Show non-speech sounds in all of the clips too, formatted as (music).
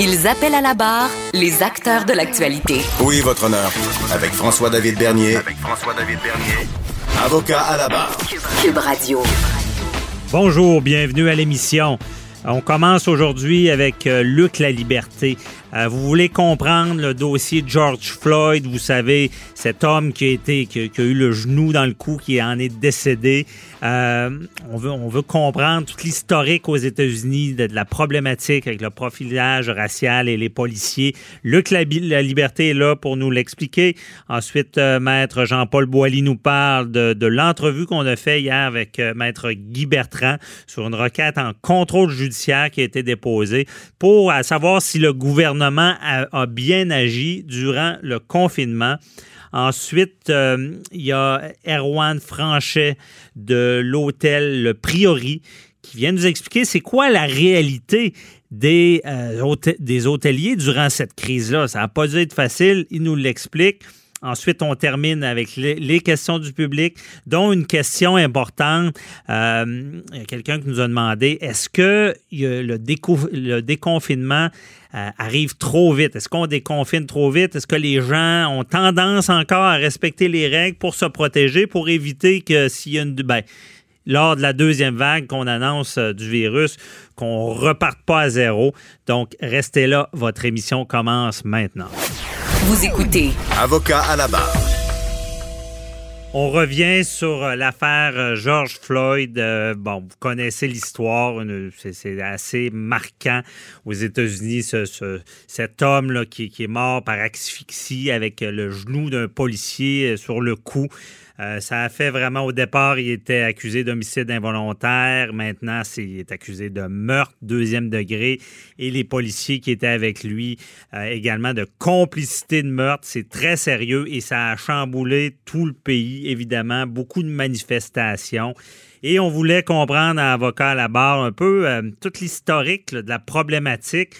Ils appellent à la barre les acteurs de l'actualité. Oui, votre honneur. Avec François-David Bernier. Avec François-David Bernier. Avocat à la barre. Cube Radio. Bonjour, bienvenue à l'émission. On commence aujourd'hui avec euh, Luc La Liberté. Euh, vous voulez comprendre le dossier George Floyd, vous savez, cet homme qui a été, qui, eu le genou dans le cou, qui en est décédé. Euh, on veut, on veut comprendre toute l'historique aux États-Unis de, la problématique avec le profilage racial et les policiers. Luc La, Liberté est là pour nous l'expliquer. Ensuite, euh, Maître Jean-Paul Boilly nous parle de, de l'entrevue qu'on a fait hier avec Maître Guy Bertrand sur une requête en contrôle judiciaire qui a été déposée pour savoir si le gouvernement gouvernement a, bien agi durant le confinement. Ensuite, euh, il y a Erwan Franchet de l'hôtel Le Priori qui vient nous expliquer c'est quoi la réalité des, euh, des hôteliers durant cette crise-là. Ça n'a pas dû être facile, il nous l'explique. Ensuite, on termine avec les, questions du public, dont une question importante. Euh, il y a quelqu'un qui nous a demandé est-ce que le, le déconfinement euh, arrive trop vite? Est-ce qu'on déconfine trop vite? Est-ce que les gens ont tendance encore à respecter les règles pour se protéger, pour éviter que s'il y a une. Ben, lors de la deuxième vague qu'on annonce euh, du virus, qu'on reparte pas à zéro? Donc, restez là, votre émission commence maintenant. Vous écoutez. Avocat à la barre. On revient sur euh, l'affaire euh, George Floyd. bon, vous connaissez l'histoire, c'est assez marquant aux États-Unis, cet homme là, qui, qui, est mort par asphyxie avec le genou d'un policier sur le cou. Euh, ça a fait vraiment, au départ, il était accusé d'homicide involontaire. Maintenant, il est accusé de meurtre deuxième degré. Et les policiers qui étaient avec lui euh, également de complicité de meurtre. C'est très sérieux et ça a chamboulé tout le pays, évidemment. Beaucoup de manifestations. Et on voulait comprendre à avocat à la barre un peu euh, toute l'historique de la problématique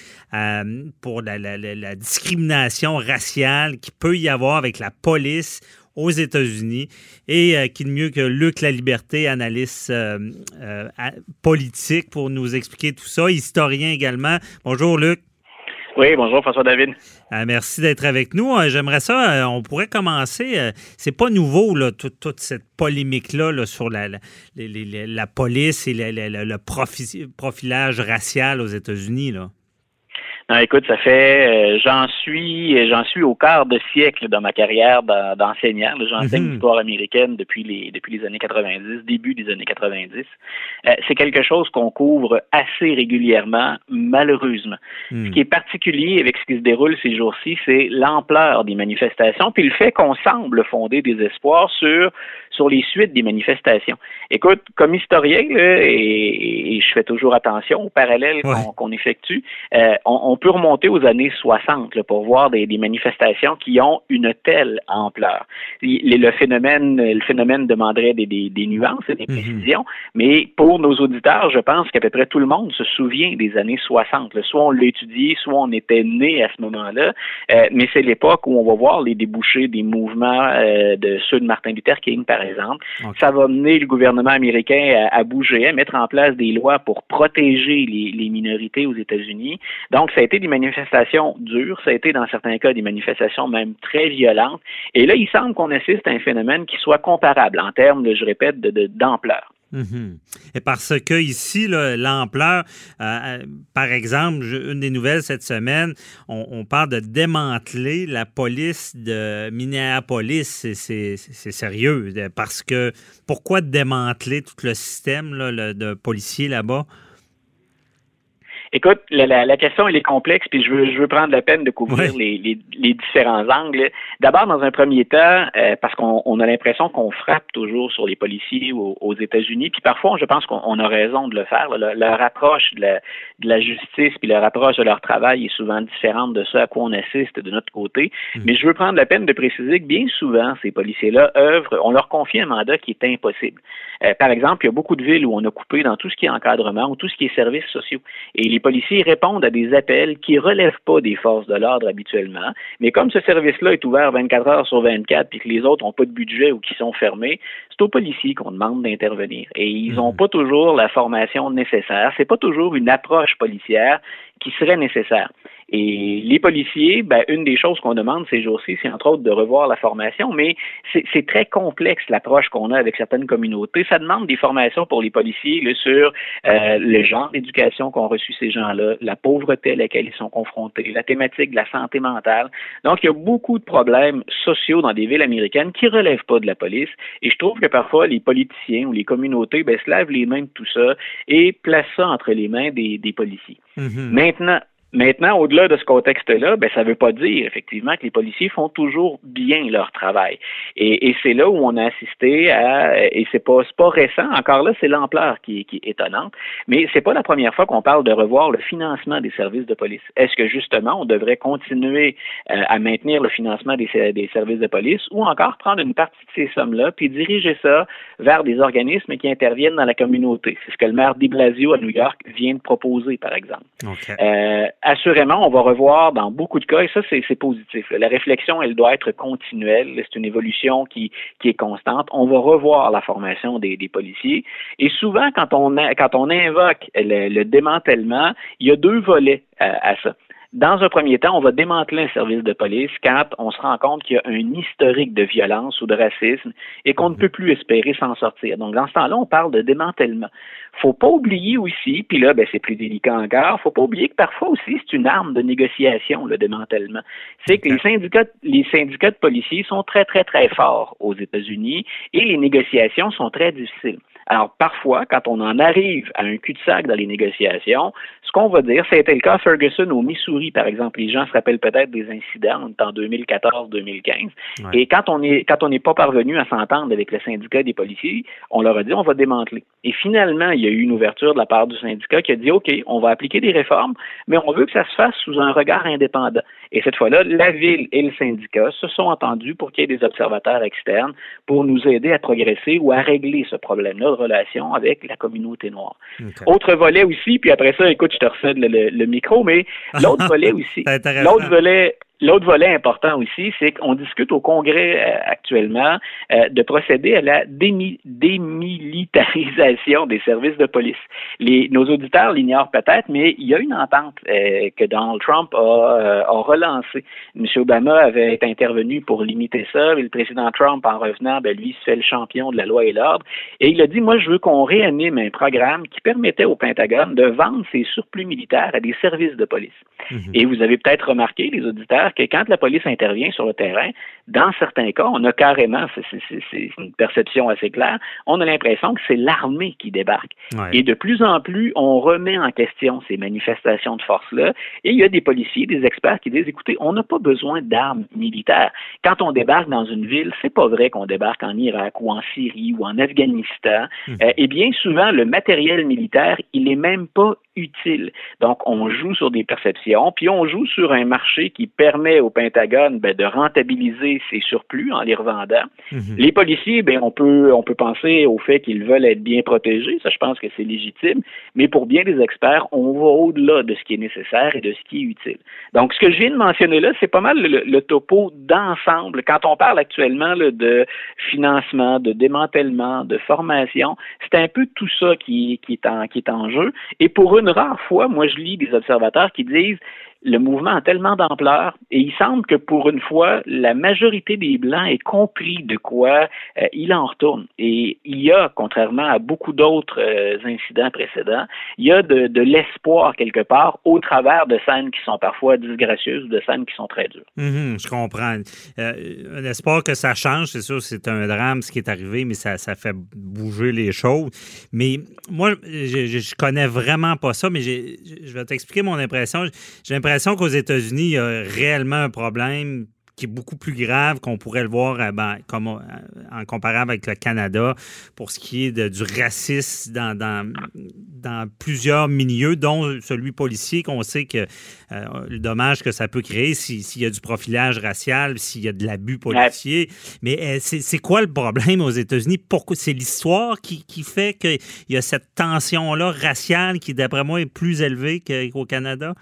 pour la, la, discrimination raciale qui peut y avoir avec la police aux États-Unis. Et euh, qui de mieux que Luc La Liberté, analyste euh, euh, politique, pour nous expliquer tout ça, historien également. Bonjour Luc. Oui, bonjour François David. merci d'être avec nous. J'aimerais ça, on pourrait commencer. c'est pas nouveau là, toute, cette polémique là, sur la, la, police et le, profilage racial aux États-Unis là. Non, écoute, ça fait, euh, j'en suis, j'en suis au quart de siècle dans ma carrière d'enseignant. J'enseigne mhm. l'histoire américaine depuis les depuis les années 90, début des années 90. Euh, c'est quelque chose qu'on couvre assez régulièrement, malheureusement. Ce hmm. qui est particulier avec ce qui se déroule ces jours-ci, c'est l'ampleur des manifestations, puis le fait qu'on semble fonder des espoirs sur sur les suites des manifestations. Écoute, comme historien, et, je fais toujours attention aux parallèles qu'on effectue, euh, on, peut remonter aux années 60 pour voir des, manifestations qui ont une telle ampleur. Le, phénomène, le phénomène demanderait des, nuances et des mhm. précisions, mais pour nos auditeurs, je pense qu'à peu près tout le monde se souvient des années 60. Soit on l'a étudié, soit on était né à ce moment-là, euh, mais c'est l'époque où on va voir les débouchés des mouvements euh, de ceux de Martin Luther King, par exemple. Ça va mener le gouvernement américain à, bouger, à mettre en place des lois pour protéger les, minorités aux États-Unis. Donc, ça a été des manifestations dures, ça a été dans certains cas des manifestations même très violentes. Et là, il semble qu'on assiste à un phénomène qui soit comparable en termes, de, je répète, d'ampleur. Mhm. Et parce que ici, l'ampleur, euh, euh, par exemple, une des nouvelles cette semaine, on, parle de démanteler la police de Minneapolis. C'est sérieux, parce que pourquoi démanteler tout le système de policiers là-bas? Écoute, la, la, question elle est complexe, puis je veux, je veux prendre la peine de couvrir les, les, les, différents angles. D'abord, dans un premier temps, euh, parce qu'on on a l'impression qu'on frappe toujours sur les policiers aux, aux États-Unis, puis parfois, je pense qu'on a raison de le faire. leur approche de la, de la justice, puis leur approche de leur travail est souvent différente de ce à quoi on assiste de notre côté. Mmh. Mais je veux prendre la peine de préciser que bien souvent, ces policiers-là œuvrent, on leur confie un mandat qui est impossible. Euh, par exemple, il y a beaucoup de villes où on a coupé dans tout ce qui est encadrement ou tout ce qui est services sociaux. Et les policiers répondent à des appels qui relèvent pas des forces de l'ordre habituellement. Mais comme ce service-là est ouvert 24 heures sur 24 puis que les autres n'ont pas de budget ou qui sont fermés, c'est aux policiers qu'on demande d'intervenir. Et ils n'ont mhm. pas toujours la formation nécessaire. C'est pas toujours une approche policière qui serait nécessaire. Et les policiers, ben, une des choses qu'on demande ces jours-ci, c'est entre autres de revoir la formation, mais c'est très complexe l'approche qu'on a avec certaines communautés. Ça demande des formations pour les policiers là, sur euh, le genre d'éducation qu'ont reçu ces gens-là, la pauvreté à laquelle ils sont confrontés, la thématique de la santé mentale. Donc, il y a beaucoup de problèmes sociaux dans des villes américaines qui relèvent pas de la police. Et je trouve que parfois, les politiciens ou les communautés ben, se lavent les mains de tout ça et placent ça entre les mains des, des policiers. Mm-hmm. Maintenant, Maintenant, au-delà de ce contexte-là, ben, ça ne veut pas dire effectivement que les policiers font toujours bien leur travail. Et, et c'est là où on a assisté à, et c'est pas, pas récent, encore là, c'est l'ampleur qui, qui, est étonnante, mais c'est pas la première fois qu'on parle de revoir le financement des services de police. Est-ce que justement on devrait continuer euh, à maintenir le financement des, des services de police ou encore prendre une partie de ces sommes-là puis diriger ça vers des organismes qui interviennent dans la communauté? C'est ce que le maire de Blasio à New York vient de proposer, par exemple. Euh, assurément, on va revoir dans beaucoup de cas, et ça, c'est positif. La réflexion, elle doit être continuelle. C'est une évolution qui, qui est constante. On va revoir la formation des, des policiers. Et souvent, quand on, quand on invoque le, démantèlement, il y a deux volets à ça. Dans un premier temps, on va démanteler un service de police quand on se rend compte qu'il y a un historique de violence ou de racisme et qu'on ne peut plus espérer s'en sortir. Donc, dans ce temps-là, on parle de démantèlement. Faut pas oublier aussi, puis là, ben, c'est plus délicat encore, faut pas oublier que parfois aussi, c'est une arme de négociation, le démantèlement. C'est que les syndicats, les syndicats de policiers sont très, très, très forts aux États-Unis et les négociations sont très difficiles. Alors, parfois, quand on en arrive à un cul-de-sac dans les négociations, ce qu'on va dire, c'était le cas Ferguson au Missouri, par exemple. Les gens se rappellent peut-être des incidents en 2014-2015. Et quand on est, quand on n'est pas parvenu à s'entendre avec le syndicat des policiers, on leur a dit on va démanteler. Et finalement, il y a eu une ouverture de la part du syndicat qui a dit OK, on va appliquer des réformes, mais on veut que ça se fasse sous un regard indépendant. Et cette fois-là, la ville et le syndicat se sont entendus pour qu'il y ait des observateurs externes pour nous aider à progresser ou à régler ce problème-là relation avec la communauté noire. Autre volet aussi, puis après ça, écoute, je te recède le micro, mais (laughs) l'autre volet aussi. L'autre volet, L'autre volet important aussi, c'est qu'on discute au Congrès euh, actuellement euh, de procéder à la démilitarisation des services de police. Les, nos auditeurs l'ignorent peut-être, mais il y a une entente euh, que Donald Trump a, a relancée. M. Obama avait intervenu pour limiter ça, et le président Trump, en revenant, ben, lui, se fait le champion de la loi et l'ordre, et il a dit, moi, je veux qu'on réanime un programme qui permettait au Pentagone de vendre ses surplus militaires à des services de police. Mm-hmm. Et vous avez peut-être remarqué, les auditeurs, que quand la police intervient sur le terrain, dans certains cas, on a carrément, c'est une perception assez claire, on a l'impression que c'est l'armée qui débarque. Et de plus en plus, on remet en question ces manifestations de force-là. Et il y a des policiers, des experts qui disent, écoutez, on n'a pas besoin d'armes militaires. Quand on débarque dans une ville, c'est pas vrai qu'on débarque en Irak ou en Syrie ou en Afghanistan. Mmh. Euh, et bien souvent, le matériel militaire, il est même pas utile. Donc, on joue sur des perceptions, puis on joue sur un marché qui permet au Pentagone ben, de rentabiliser ses surplus en les revendant. Mhm. Les policiers, ben, on peut on peut penser au fait qu'ils veulent être bien protégés, ça je pense que c'est légitime, mais pour bien des experts, on va au-delà de ce qui est nécessaire et de ce qui est utile. Donc, ce que je viens de mentionner là, c'est pas mal le, topo d'ensemble. Quand on parle actuellement de financement, de démantèlement, de formation, c'est un peu tout ça qui, qui, est en, qui est en jeu. Et pour une rare fois, moi, je lis des observateurs qui disent le mouvement a tellement d'ampleur et il semble que pour une fois, la majorité des Blancs ait compris de quoi euh, il en retourne. Et il y a, contrairement à beaucoup d'autres euh, incidents précédents, il y a de, l'espoir quelque part au travers de scènes qui sont parfois disgracieuses ou de scènes qui sont très dures. Mhm, je comprends. Euh, un espoir que ça change, c'est sûr, c'est un drame ce qui est arrivé, mais ça, fait bouger les choses. Mais moi, je, je connais vraiment pas ça, mais je vais t'expliquer mon impression. Qu'aux États-Unis, il y a réellement un problème qui est beaucoup plus grave qu'on pourrait le voir euh, ben, comme, euh, en comparable avec le Canada pour ce qui est de, du racisme dans, dans, dans, plusieurs milieux, dont celui policier, qu'on sait que euh, le dommage que ça peut créer s'il y a du profilage racial, s'il y a de l'abus policier. Mais c'est quoi le problème aux États-Unis? Pourquoi? C'est l'histoire qui, qui, fait qu'il y a cette tension-là raciale qui, d'après moi, est plus élevée qu'au Canada?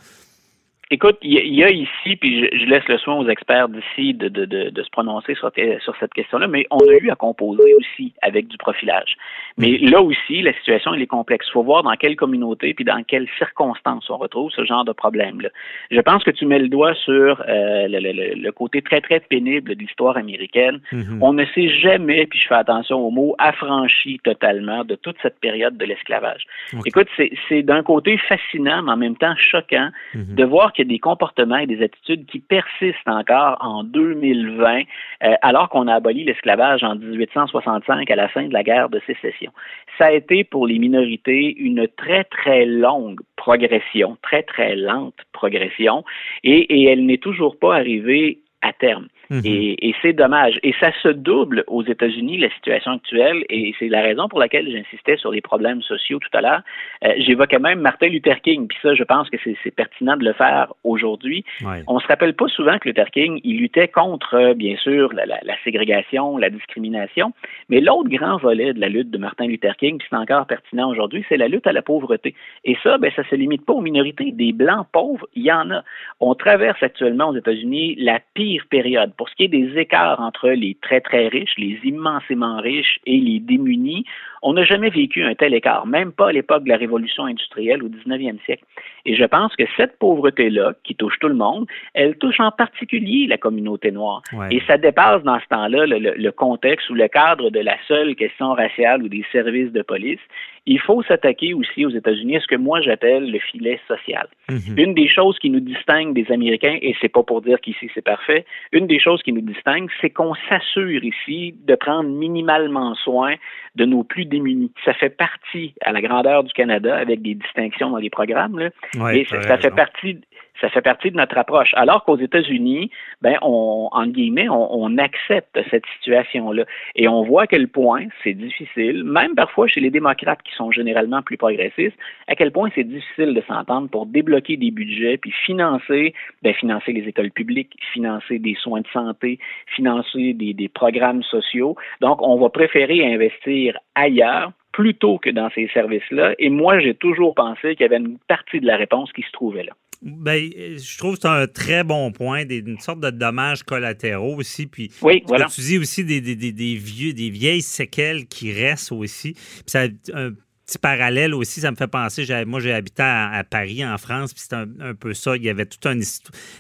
Écoute, il y, a ici, puis je, laisse le soin aux experts d'ici de, de, de, de, se prononcer sur, sur cette question-là, mais on a eu à composer aussi avec du profilage. Mais mm. là aussi, la situation elle est complexe. Il faut voir dans quelle communauté puis dans quelles circonstances on retrouve ce genre de problème-là. Je pense que tu mets le doigt sur euh, le, le, le, côté très, très pénible de l'histoire américaine. Mm-hmm. On ne s'est jamais, puis je fais attention au mot, affranchi totalement de toute cette période de l'esclavage. Écoute, c'est d'un côté fascinant, mais en même temps choquant mm-hmm. de voir qu'il des comportements et des attitudes qui persistent encore en 2020, euh, alors qu'on a aboli l'esclavage en 1865 à la fin de la guerre de sécession. Ça a été pour les minorités une très, très longue progression, très, très lente progression, et, et elle n'est toujours pas arrivée à terme. Mhm. Et, c'est dommage. Et ça se double aux États-Unis, la situation actuelle, et c'est la raison pour laquelle j'insistais sur les problèmes sociaux tout à l'heure. Euh, J'évoquais même Martin Luther King, puis ça, je pense que c'est pertinent de le faire aujourd'hui. On se rappelle pas souvent que Luther King, il luttait contre, bien sûr, la, la, la ségrégation, la discrimination, mais l'autre grand volet de la lutte de Martin Luther King, puis c'est encore pertinent aujourd'hui, c'est la lutte à la pauvreté. Et ça, ben, ça se limite pas aux minorités. Des blancs pauvres, il y en a. On traverse actuellement aux États-Unis la pire période pour ce qui est des écarts entre les très, très riches, les immensément riches et les démunis, on n'a jamais vécu un tel écart, même pas à l'époque de la révolution industrielle au 19e siècle. Et je pense que cette pauvreté-là, qui touche tout le monde, elle touche en particulier la communauté noire. Et ça dépasse dans ce temps-là le, le, contexte ou le cadre de la seule question raciale ou des services de police il faut s'attaquer aussi aux États-Unis à ce que moi j'appelle le filet social. Mhm. Une des choses qui nous distingue des Américains, et c'est pas pour dire qu'ici c'est parfait, une des choses qui nous distingue, c'est qu'on s'assure ici de prendre minimalement soin de nos plus démunis. Ça fait partie à la grandeur du Canada, avec des distinctions dans les programmes, là, et ça fait partie ça fait partie de notre approche. Alors qu'aux États-Unis, ben, on, en guillemets, on, accepte cette situation-là. Et on voit à quel point c'est difficile, même parfois chez les démocrates qui sont généralement plus progressistes, à quel point c'est difficile de s'entendre pour débloquer des budgets, puis financer, ben, financer les écoles publiques, financer des soins de santé, financer des, des programmes sociaux. Donc, on va préférer investir ailleurs plutôt que dans ces services-là. Et moi, j'ai toujours pensé qu'il y avait une partie de la réponse qui se trouvait là. Ben, je trouve que c'est un très bon point, des, une sorte de dommages collatéraux aussi. Puis, oui, voilà. Tu dis aussi des, des, des, vieux, des vieilles séquelles qui restent aussi. Puis ça, un petit parallèle aussi, ça me fait penser, moi j'ai habité à, Paris, en France, puis c'est un, peu ça. Il y avait tout un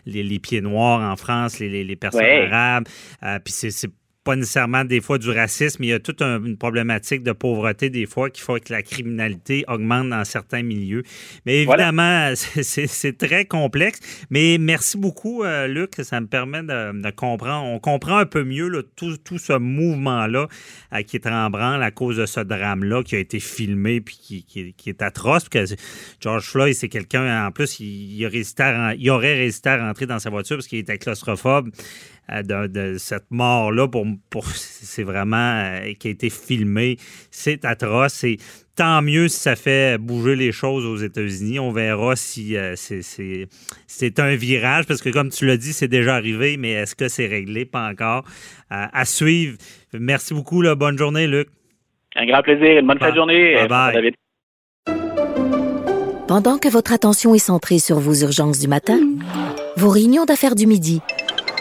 les, les pieds noirs en France, les, les, personnes arabes. Euh, puis c'est pas nécessairement des fois du racisme, mais il y a toute une problématique de pauvreté des fois qui fait que la criminalité augmente dans certains milieux. Mais évidemment, (laughs) c'est très complexe. Mais merci beaucoup, euh, Luc. Ça me permet de, comprendre. On comprend un peu mieux tout, tout, ce mouvement-là euh, qui est en branle à cause de ce drame-là qui a été filmé puis qui, qui, est atroce. Parce que George Floyd, c'est quelqu'un, en plus, il, il, il aurait résisté à rentrer dans sa voiture parce qu'il était claustrophobe. Euh, de, cette mort-là, pour, pour c'est vraiment euh, qui a été filmé. C'est atroce. Et tant mieux si ça fait bouger les choses aux États-Unis. On verra si euh, c'est un virage, parce que comme tu l'as dit, c'est déjà arrivé, mais est-ce que c'est réglé? Pas encore. à suivre. Merci beaucoup. Là. Bonne journée, Luc. Un grand plaisir. Une bonne fin de journée. Bye Pendant que votre attention est centrée sur vos urgences du matin, vos réunions d'affaires du midi,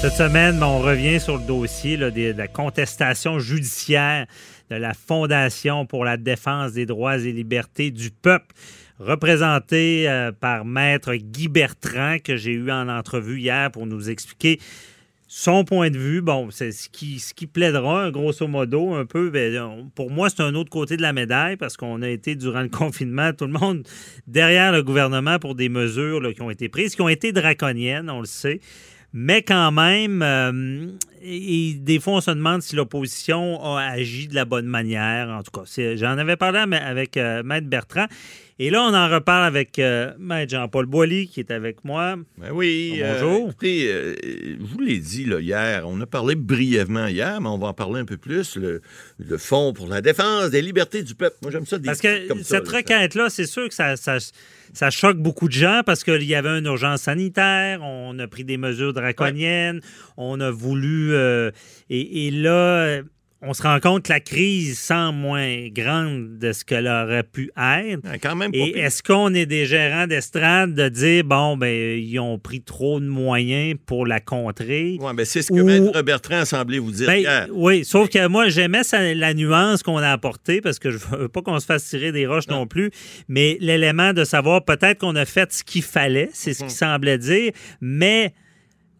Cette semaine, ben, on revient sur le dossier de la contestation judiciaire de la Fondation pour la défense des droits et libertés du peuple, représentée euh, par Maître Guy Bertrand, que j'ai eu en entrevue hier pour nous expliquer son point de vue. Bon, c'est ce qui, ce qui plaidera, grosso modo, un peu. on- pour moi, c'est un autre côté de la médaille parce qu'on a été, durant le (laughs) confinement, tout le monde derrière le gouvernement pour des mesures qui ont été prises, qui ont été draconiennes, on le sait. Mais quand même, euh, et, des fois, on se demande si l'opposition a agi de la bonne manière. En tout cas, j'en avais parlé avec, euh, Maître Bertrand. Et là, on en reparle avec euh, Maître Jean-Paul Boilly, qui est avec moi. Ben oui. Ah, bonjour. écoutez, je vous l'ai dit là, hier, on a parlé brièvement hier, mais on va en parler un peu plus. Le, le Fonds pour la défense des libertés du peuple. Moi, j'aime ça. Des Parce que comme cette requête-là, c'est sûr que ça, ça, ça choque beaucoup de gens parce qu'il y avait une urgence sanitaire, on a pris des mesures draconiennes, on a voulu... euh, et, et là, on se rend compte que la crise semble moins grande de ce qu'elle aurait pu être. Ah, quand même pas Et est-ce qu'on est des gérants d'estrade de dire, bon, ben, ils ont pris trop de moyens pour la contrer? Ouais, ben, c'est ce que Ou- Maître Bertrand a semblé vous dire Ben, hier. oui, sauf que moi, j'aimais ça- la nuance qu'on a apportée parce que je veux pas qu'on se fasse tirer des roches non, plus, mais l'élément de savoir peut-être qu'on a fait ce qu'il fallait, c'est Mhm. ce qu'il semblait dire, mais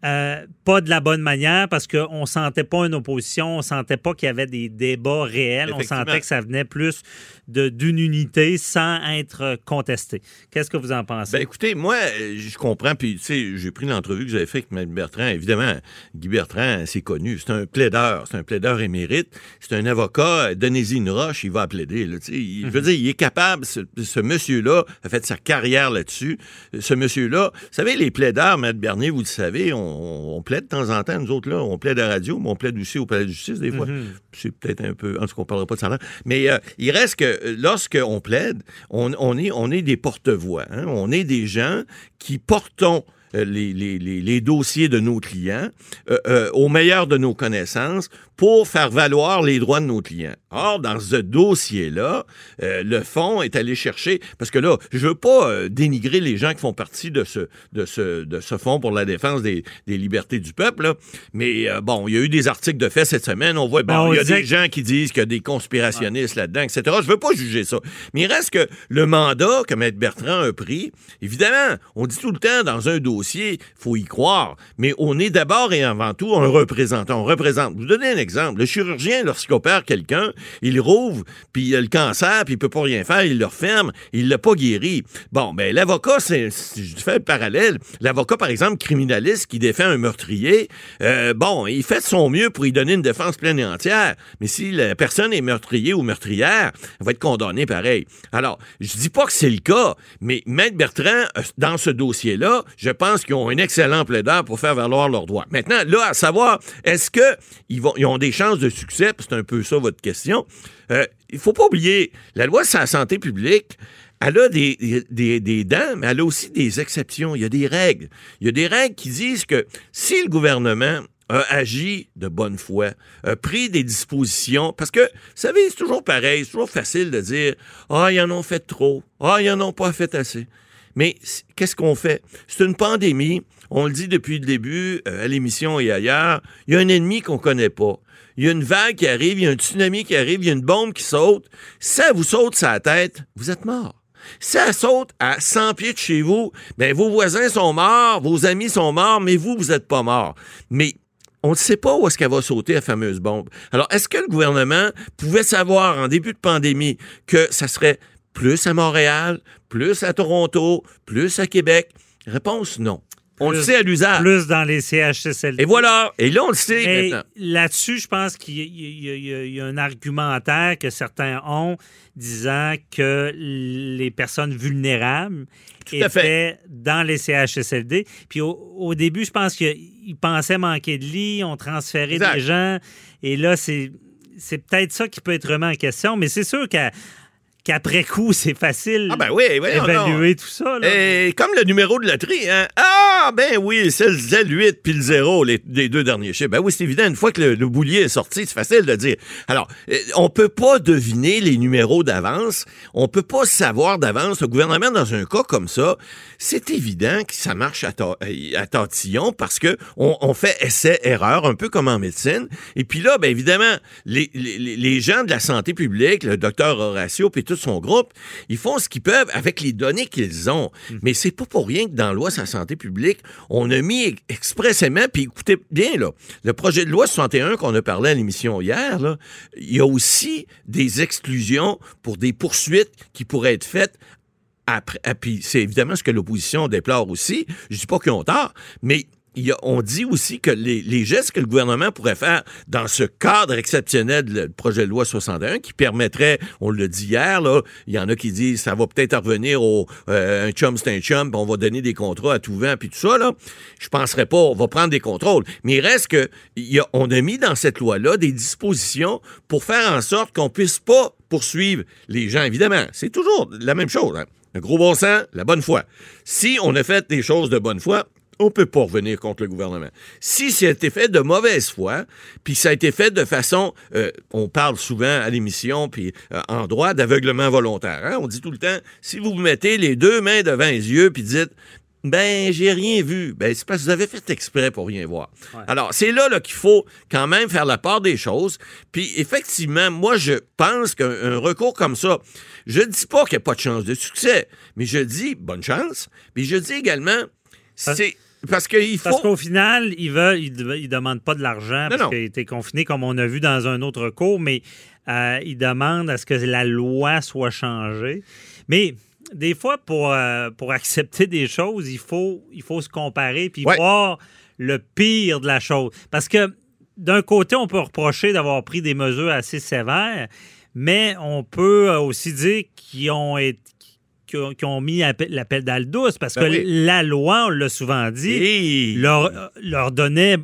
euh, pas de la bonne manière parce qu'on sentait pas une opposition, on sentait pas qu'il y avait des débats réels, on sentait que ça venait plus d'une unité sans être contesté. Qu'est-ce que vous en pensez? Ben écoutez, moi, euh, je comprends, puis tu sais, j'ai pris l'entrevue que j'avais faite avec Maître Bertrand. Évidemment, Guy Bertrand, c'est connu. C'est un plaideur, c'est un plaideur émérite. C'est un avocat, euh, donnez-y une roche, il va plaider. Là, tu sais. il, Je veux dire, il est capable, ce, ce monsieur-là a fait sa carrière là-dessus. Ce monsieur-là, vous savez, les plaideurs, Maître Bernier, vous le savez, on, on plaide de temps en temps, nous autres, là, on plaide à radio, mais on plaide aussi au palais de justice des fois. C'est peut-être un peu... En tout cas, on parlera pas de ça là. Mais euh, il reste que euh, lorsqu'on plaide, on, on est, on est des porte-voix. hein. On est des gens qui portons euh, les, les- les- les dossiers de nos clients euh, euh, au meilleur de nos connaissances pour faire valoir les droits de nos clients. Or, dans ce dossier-là, euh, le fonds est allé chercher, parce que là, je veux pas euh, dénigrer les gens qui font partie de ce, de ce, de ce fonds pour la défense des, des libertés du peuple, là. mais euh, bon, il y a eu des articles de fait cette semaine, on voit, bon, Ben, il y a des gens qui disent qu'il y a des conspirationnistes là-dedans, etc. Je veux pas juger ça. Mais il reste que le mandat que Maître Bertrand a pris, évidemment, on dit tout le temps dans un dossier, faut y croire, mais on est d'abord et avant tout un représentant. On représente. Je vous donner un exemple. Le chirurgien, lorsqu'il opère quelqu'un, il rouvre, puis il a le cancer, puis il peut pas rien faire, il le referme, il l'a pas guéri. Bon, ben l'avocat, c'est, je fais le parallèle, l'avocat, par exemple, criminaliste qui défend un meurtrier, euh, bon, il fait son mieux pour y donner une défense pleine et entière, mais si la personne est meurtrier ou meurtrière, elle va être condamnée pareil. Alors, je dis pas que c'est le cas, mais Maître Bertrand, euh, dans ce dossier-là, je pense qu'ils ont un excellent plaideur pour faire valoir leurs droits. Maintenant, là, à savoir, est-ce que ils, vont, ils ont des chances de succès? C'est un peu ça votre question. Euh, il faut pas oublier, la loi sur la santé publique, elle a des, des, des dents, mais elle a aussi des exceptions. Il y a des règles. Il y a des règles qui disent que si le gouvernement a agi de bonne foi, a pris des dispositions, parce que, vous savez, c'est toujours pareil, c'est toujours facile de dire « Ah, ils en ont fait trop. Ah, ils en ont pas fait assez. » Mais qu'est-ce qu'on fait? C'est une pandémie. On le dit depuis le début, euh, à l'émission et ailleurs. Il y a un ennemi qu'on connaît pas. Il y a une vague qui arrive, il y a un tsunami qui arrive, il y a une bombe qui saute. Si ça vous saute la tête, vous êtes mort. Si ça saute à 100 pieds de chez vous, ben vos voisins sont morts, vos amis sont morts, mais vous, vous n'êtes pas mort. Mais on ne sait pas où est-ce qu'elle va sauter, la fameuse bombe. Alors, est-ce que le gouvernement pouvait savoir en début de pandémie que ça serait plus à Montréal, plus à Toronto, plus à Québec? Réponse non. On le sait à l'usage. Plus dans les CHSLD. Et voilà. Et là, on le sait Mais maintenant. là-dessus, je pense qu'il y, a- y y un argumentaire que certains ont disant que les personnes vulnérables fait. étaient dans les CHSLD. Puis au, au début, je pense qu'ils pensaient manquer de lits, on transféré Exact. des gens. Et là, c'est c'est peut-être ça qui peut être remis en question. Mais c'est sûr qu'à qu'après coup, c'est facile Ah ben oui, oui, non, d'évaluer tout ça. là. Et comme le numéro de loterie, hein? Ah, ben oui, c'est le Z8 puis le 0, les, les deux derniers chiffres. Ben oui, c'est évident, une fois que le, le boulier est sorti, c'est facile de dire. Alors, euh, on peut pas deviner les numéros d'avance, on peut pas savoir d'avance. Le gouvernement, dans un cas comme ça, c'est évident que ça marche à, ta- à parce que on, on fait essai-erreur, un peu comme en médecine. Et puis là, ben évidemment, les, les, les gens de la santé publique, le docteur Horacio puis tout son groupe, ils font ce qu'ils peuvent avec les données qu'ils ont. Mais c'est pas pour rien que dans la loi sur la santé publique, on a mis expressément, puis écoutez bien, là, le projet de loi 61 qu'on a parlé à l'émission hier, là, il y a aussi des exclusions pour des poursuites qui pourraient être faites après, ah, puis c'est évidemment ce que l'opposition déplore aussi. Je dis pas qu'ils ont tort, mais on dit aussi que les, gestes que le gouvernement pourrait faire dans ce cadre exceptionnel du projet de loi 61 qui permettrait, on le dit hier, là, il y en a qui disent ça va peut-être revenir au euh, un chum c'est un chum, on va donner des contrats à tout vent puis tout ça là. Je penserais pas, on va prendre des contrôles, mais il reste que a- on a mis dans cette loi là des dispositions pour faire en sorte qu'on puisse pas poursuivre les gens évidemment. C'est toujours la même chose. hein. Le gros bon sens, la bonne foi. Si on a fait des choses de bonne foi, on peut pas revenir contre le gouvernement. Si ça a été fait de mauvaise foi, puis ça a été fait de façon, euh, on parle souvent à l'émission, puis euh, en droit d'aveuglement volontaire. hein. On dit tout le temps, si vous vous mettez les deux mains devant les yeux, puis dites, ben j'ai rien vu, ben c'est parce que vous avez fait exprès pour rien voir. Alors c'est là, là qu'il faut quand même faire la part des choses. Puis effectivement, moi je pense qu'un un recours comme ça, je dis pas qu'il n'y a pas de chance de succès, mais je dis bonne chance. Puis je dis également, c'est parce qu'il faut. Parce qu'au final, ils veulent, ils, de- ils demandent pas de l'argent Non, parce non. qu'il était confiné, comme on a vu dans un autre cours, mais euh, ils demandent à ce que la loi soit changée. Mais des fois, pour, euh, pour (laughs) accepter des choses, il faut, il faut se comparer puis Ouais. voir le pire de la chose. Parce que d'un côté, on peut reprocher d'avoir pris des mesures assez sévères, mais on peut aussi dire qu'ils ont été qui ont, qui ont mis la pe- la pédale douce parce Ben que oui. la loi, on l'a souvent dit, Et- leur, leur donnait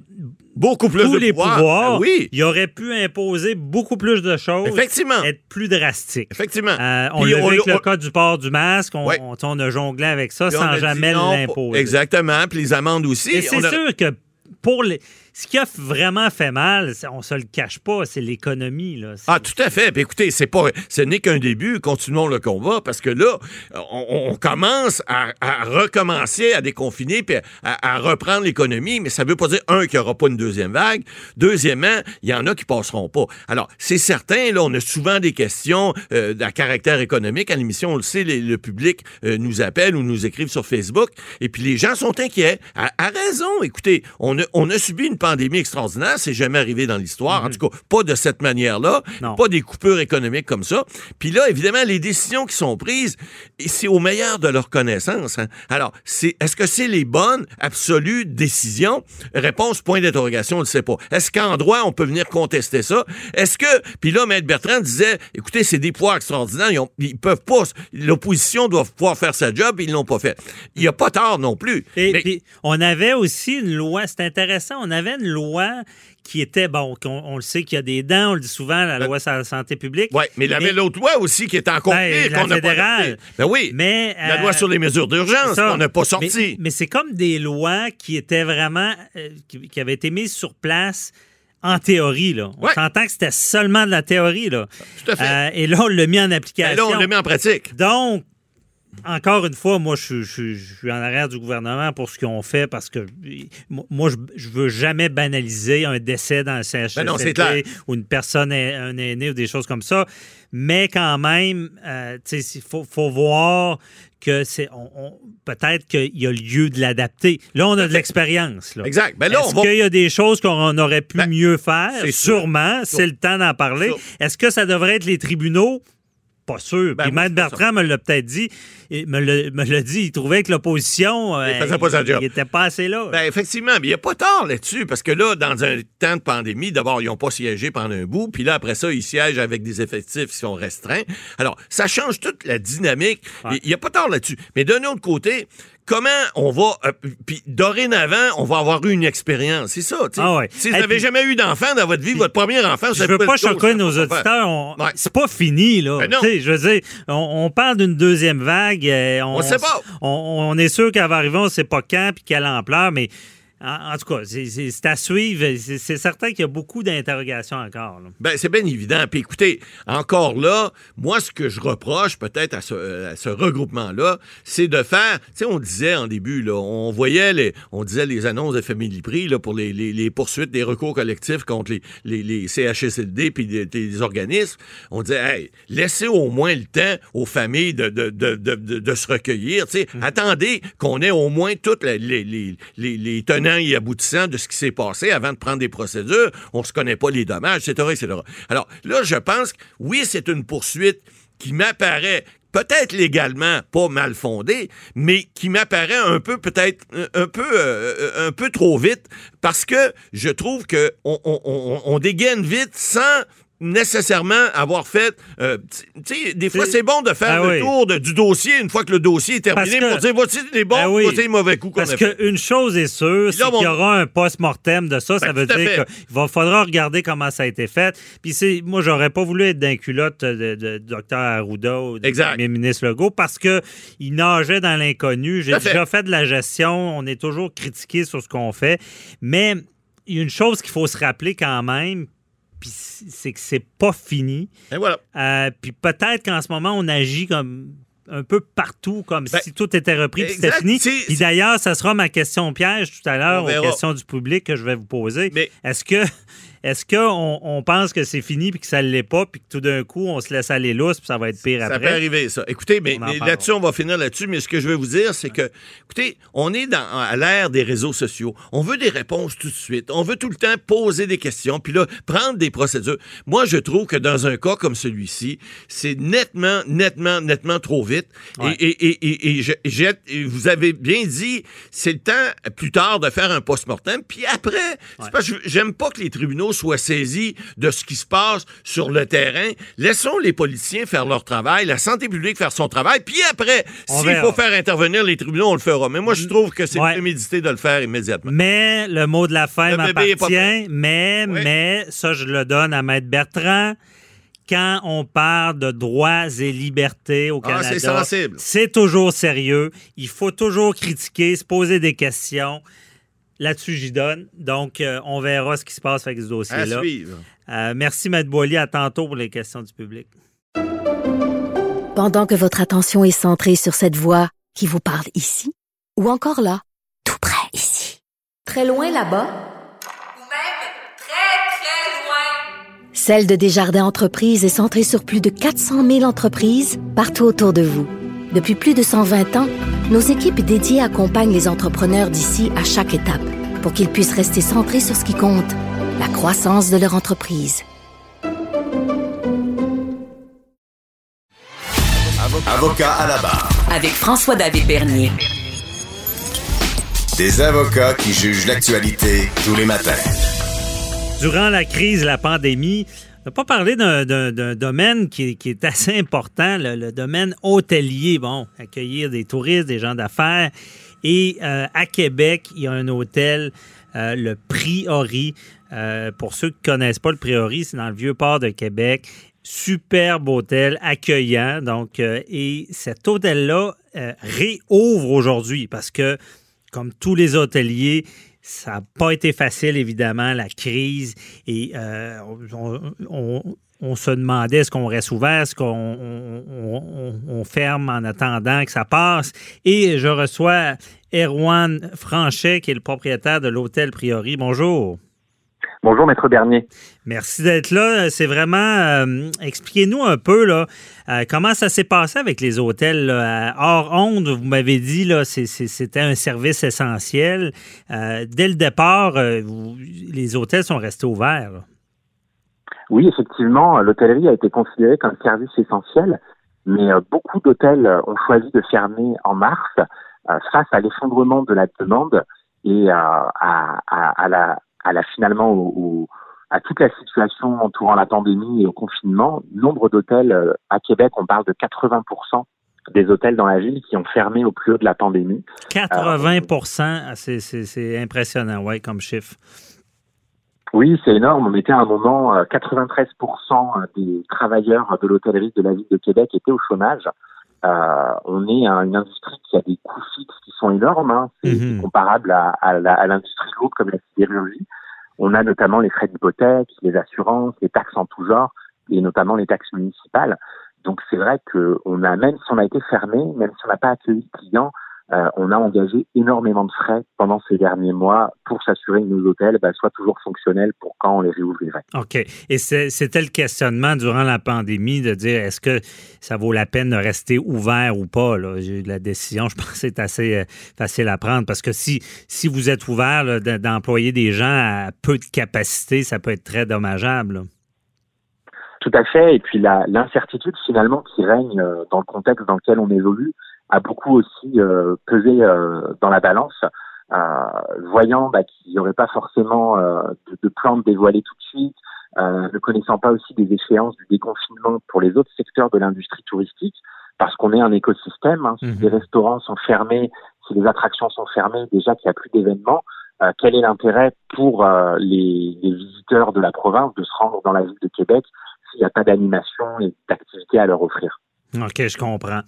beaucoup plus tous de les pouvoir. pouvoirs. Ah oui, Il aurait pu imposer beaucoup plus de choses, effectivement. être plus drastique. Effectivement. Euh, on l'a vu avec on- le cas du port du masque. On, Ouais. on- on a jonglé avec ça Puis sans jamais l'imposer. Exactement. Puis les amendes aussi. Et c'est a- sûr que pour les... ce qui a vraiment fait mal, on se le cache pas, c'est l'économie. Ah, tout à fait. Puis écoutez, c'est pas, ce n'est qu'un début. Continuons le combat parce que là, on, commence à, recommencer à déconfiner puis à, reprendre l'économie. Mais ça veut pas dire, un, qu'il n'y aura pas une deuxième vague. Deuxièmement, il y en a qui passeront pas. Alors, c'est certain, là, on a souvent des questions euh, à caractère économique. À l'émission, on le sait, le public euh, nous appelle ou nous écrivent sur Facebook. Et puis les gens sont inquiets. À, à raison. Écoutez, on a, on a subi une pandémie extraordinaire. C'est jamais arrivé dans l'histoire. En tout cas, pas de cette manière-là. Pas des coupures économiques comme ça. Puis là, évidemment, les décisions qui sont prises, c'est au meilleur de leur connaissance. hein. Alors, c'est, est-ce que c'est les bonnes, absolues décisions? Réponse, point d'interrogation, on ne sait pas. Est-ce qu'en droit, on peut venir contester ça? Est-ce que, puis là, Maître Bertrand disait, écoutez, c'est des pouvoirs extraordinaires, ils, ont- ils peuvent pas, l'opposition doit pouvoir faire sa job, ils l'ont pas fait. Il n'y a pas tort non plus. Et Mais- puis, on avait aussi une loi, c'est intéressant, on avait une loi qui était, bon, on, le sait qu'il y a des dents, on le dit souvent, la Ben- loi sur la santé publique. Ouais, mais il y avait l'autre loi aussi qui était encore Ben, pire, la qu'on n'a pas. Ben oui. Mais, la euh, loi sur les mesures d'urgence qu'on n'a pas Mais, sortie. mais c'est comme des lois qui étaient vraiment, euh, qui, qui avaient été mises sur place en théorie. Là. On Ouais. s'entend que c'était seulement de la théorie. Là. Tout à fait. Euh, et là, on l'a mis en Ben application. là, on le met en pratique. Donc, encore une fois, moi, je, je- je suis en arrière du gouvernement pour ce qu'ils ont fait parce que moi, je, je veux jamais banaliser un décès dans le CHSLD Ben ou une personne, un aîné ou des choses comme ça. Mais quand même, euh, il faut, faut voir que c'est on- on- peut-être qu'il y a lieu de l'adapter. Là, on a de l'expérience. là. Exact. Ben là, Est-ce va- qu'il y a des choses qu'on aurait pu Ben, mieux faire? c'est sûr. Sûrement, c'est le temps d'en parler. Sûr. Est-ce que ça devrait être les tribunaux? Pas sûr. Ben Puis Bertrand me l'a peut-être dit. Il me l'a dit. Il trouvait que l'opposition. euh, Il faisait pas sa job. Il était pas assez là. Ben, effectivement, mais il n'y a pas tort là-dessus, parce que là, dans un temps de pandémie, d'abord, ils n'ont pas siégé pendant un bout, puis là, après ça, ils siègent avec des effectifs qui sont restreints. Alors, ça change toute la dynamique. Ouais. Il n'y a pas tort là-dessus. Mais d'un autre côté, comment on va. euh, puis dorénavant, on va avoir eu une expérience. C'est ça. tu sais. Ah ouais. Si vous n'avez jamais eu d'enfant dans votre vie, votre premier enfant, Je veux pas choquer nos auditeurs. on- Ouais. C'est pas fini, là. Ben non. Tu sais, je veux dire, on, on parle d'une deuxième vague. euh, on, On sait pas. On, on est sûr qu'elle va arriver, on sait pas quand puis quelle ampleur, mais en, en tout cas, c'est- à suivre. C'est certain qu'il y a beaucoup d'interrogations encore. Ben, c'est bien évident. Puis écoutez, encore là, moi, ce que je reproche peut-être à ce, euh, à ce regroupement-là, c'est de faire, tu sais, on disait en début, là, on voyait les, on disait les annonces de Family Prix, là, pour les, les- les poursuites des recours collectifs contre les, les, les CHSLD puis des, des organismes. On disait, hey, laissez au moins le temps aux familles de, de, de, de, de- de se recueillir, tu sais. Attendez qu'on ait au moins toutes les, les, les, les, les tenants et aboutissants de ce qui s'est passé avant de prendre des procédures. On se connaît pas les dommages, etc.. Alors là, je pense que oui, c'est une poursuite qui m'apparaît peut-être légalement pas mal fondée, mais qui m'apparaît un peu peut-être un- peu euh, un peu trop vite parce que je trouve que on- on dégaine vite sans nécessairement avoir fait euh, tu sais des fois C'est- bon de faire Ah le oui. tour de- du dossier une fois que le dossier est terminé que- pour dire voici les bons Ben oui. voici les mauvais coups qu'on a Parce qu'une chose est sûre, c'est qu'il y aura un post-mortem de ça. ça Ben, veut dire qu'il va faudra regarder comment ça a été fait. Puis c'est, moi, j'aurais pas voulu être d'un culotte de, de, Dr Arruda ou de Exact. premier ministre Legault parce que il nageait dans l'inconnu. J'ai Tout à fait. déjà fait de la gestion. On est toujours critiqué sur ce qu'on fait. Mais il y a une chose qu'il faut se rappeler quand même, puis c'est que c'est pas fini. Et voilà. Euh, puis peut-être qu'en ce moment, on agit comme un peu partout, comme Ben, si tout était repris puis c'était fini. Puis d'ailleurs, ça sera ma question piège tout à l'heure aux verra. questions du public que je vais vous poser. Mais- Est-ce que est-ce qu'on on pense que c'est fini puis que ça ne l'est pas puis que tout d'un coup, on se laisse aller lousse puis ça va être pire Ça peut après? arriver, ça. Écoutez, mais, là-dessus, on va finir là-dessus, mais ce que je veux vous dire, c'est que, écoutez, on est dans, à l'ère des réseaux sociaux. On veut des réponses tout de suite. On veut tout le temps poser des questions, puis là, prendre des procédures. Moi, je trouve que dans un cas comme celui-ci, c'est nettement, nettement, nettement trop vite. Et- Ouais. Et, et, et, je- vous avez bien dit, c'est le temps plus tard de faire un post-mortem, puis après, c'est parce que j'aime pas que les tribunaux soient saisis de ce qui se passe sur le terrain. Laissons les politiciens faire leur travail, la santé publique faire son travail, puis après, s'il faut faire intervenir les tribunaux, on le fera. Mais moi, je trouve que c'est Ouais. prémédité de le faire immédiatement. Mais le mot de la fin m'appartient. Mais, Oui. mais, ça, je le donne à Maître Bertrand. Quand on parle de droits et libertés au Ah, Canada, c'est toujours sérieux. Il faut toujours critiquer, se poser des questions. Là-dessus, j'y donne. Donc, euh, on verra ce qui se passe avec ce À dossier-là. suivre. Euh, merci, Maître Boily. À tantôt pour les questions du public. Pendant que votre attention est centrée sur cette voix qui vous parle ici, ou encore là, tout près ici, très loin là-bas, Ou même très, très loin. Celle de Desjardins Entreprises est centrée sur plus de 400 000 entreprises partout autour de vous. Depuis plus de 120 ans, nos équipes dédiées accompagnent les entrepreneurs d'ici à chaque étape pour qu'ils puissent rester centrés sur ce qui compte, la croissance de leur entreprise. Avocat à la barre. Avec François-David Bernier. Des avocats qui jugent l'actualité tous les matins. Durant la crise, la pandémie, n'a pas parlé d'un- domaine qui, est- assez important, le, domaine hôtelier. Bon, accueillir des touristes, des gens d'affaires. Et euh, à Québec, il y a un hôtel, euh, le Priori. Euh, pour ceux qui ne connaissent pas le Priori, c'est dans le vieux port de Québec. Superbe hôtel, accueillant. Donc, et cet hôtel-là réouvre aujourd'hui parce que, comme tous les hôteliers, ça n'a pas été facile, évidemment, la crise. Et euh, on, se demandait est-ce qu'on reste ouvert, est-ce qu'on on- on- on ferme en attendant que ça passe. Et je reçois Erwan Franchet, qui est le propriétaire de l'hôtel Priori. Bonjour. Bonjour, Maître Bernier. Merci d'être là. C'est vraiment. euh, Expliquez-nous un peu là, euh, comment ça s'est passé avec les hôtels. là. Hors onde, vous m'avez dit là, c'était un service essentiel. Euh, dès le départ, vous- les hôtels sont restés ouverts. là. Oui, effectivement, l'hôtellerie a été considérée comme service essentiel, mais beaucoup d'hôtels ont choisi de fermer en mars face à l'effondrement de la demande et à, à, à la, à la finalement au, au- à toute la situation entourant la pandémie et au confinement. Nombre d'hôtels euh, à Québec, on parle de 80% des hôtels dans la ville qui ont fermé au plus haut de la pandémie. 80 ah, c'est impressionnant, ouais, comme chiffre. Oui, c'est énorme. On était à un moment, 93% des travailleurs de l'hôtellerie de la ville de Québec étaient au chômage. Euh, on est une industrie qui a des coûts fixes qui sont énormes. Hein. C'est mhm. comparable à, à l'industrie lourde comme la sidérurgie. On a notamment les frais d'hypothèque, les assurances, les taxes en tout genre, et notamment les taxes municipales. Donc c'est vrai qu'on a, même si on a été fermé, même si on n'a pas accueilli de clients, euh, on a engagé énormément de frais pendant ces derniers mois pour s'assurer que nos hôtels bah, soient toujours fonctionnels pour quand on les réouvrirait. OK. Et c'était le questionnement durant la pandémie de dire est-ce que ça vaut la peine de rester ouvert ou pas? La décision, (laughs) je pense, est assez euh, facile à prendre parce que si, si vous êtes ouvert d'employer des gens à peu de capacité, ça peut être très dommageable. Tout à fait. Et puis l'incertitude finalement qui règne euh, dans le contexte dans lequel on évolue, a beaucoup aussi euh, pesé euh, dans la balance, euh, voyant bah, qu'il n'y aurait pas forcément de, de plan dévoilé tout de suite, ne connaissant pas aussi des échéances du déconfinement pour les autres secteurs de l'industrie touristique, parce qu'on est un écosystème. Hein, Si mhm. les restaurants sont fermés, si les attractions sont fermées, déjà qu'il n'y a plus d'événements, quel est l'intérêt pour les, les, visiteurs de la province de se rendre dans la ville de Québec s'il n'y a pas d'animation et d'activité à leur offrir? OK, je comprends.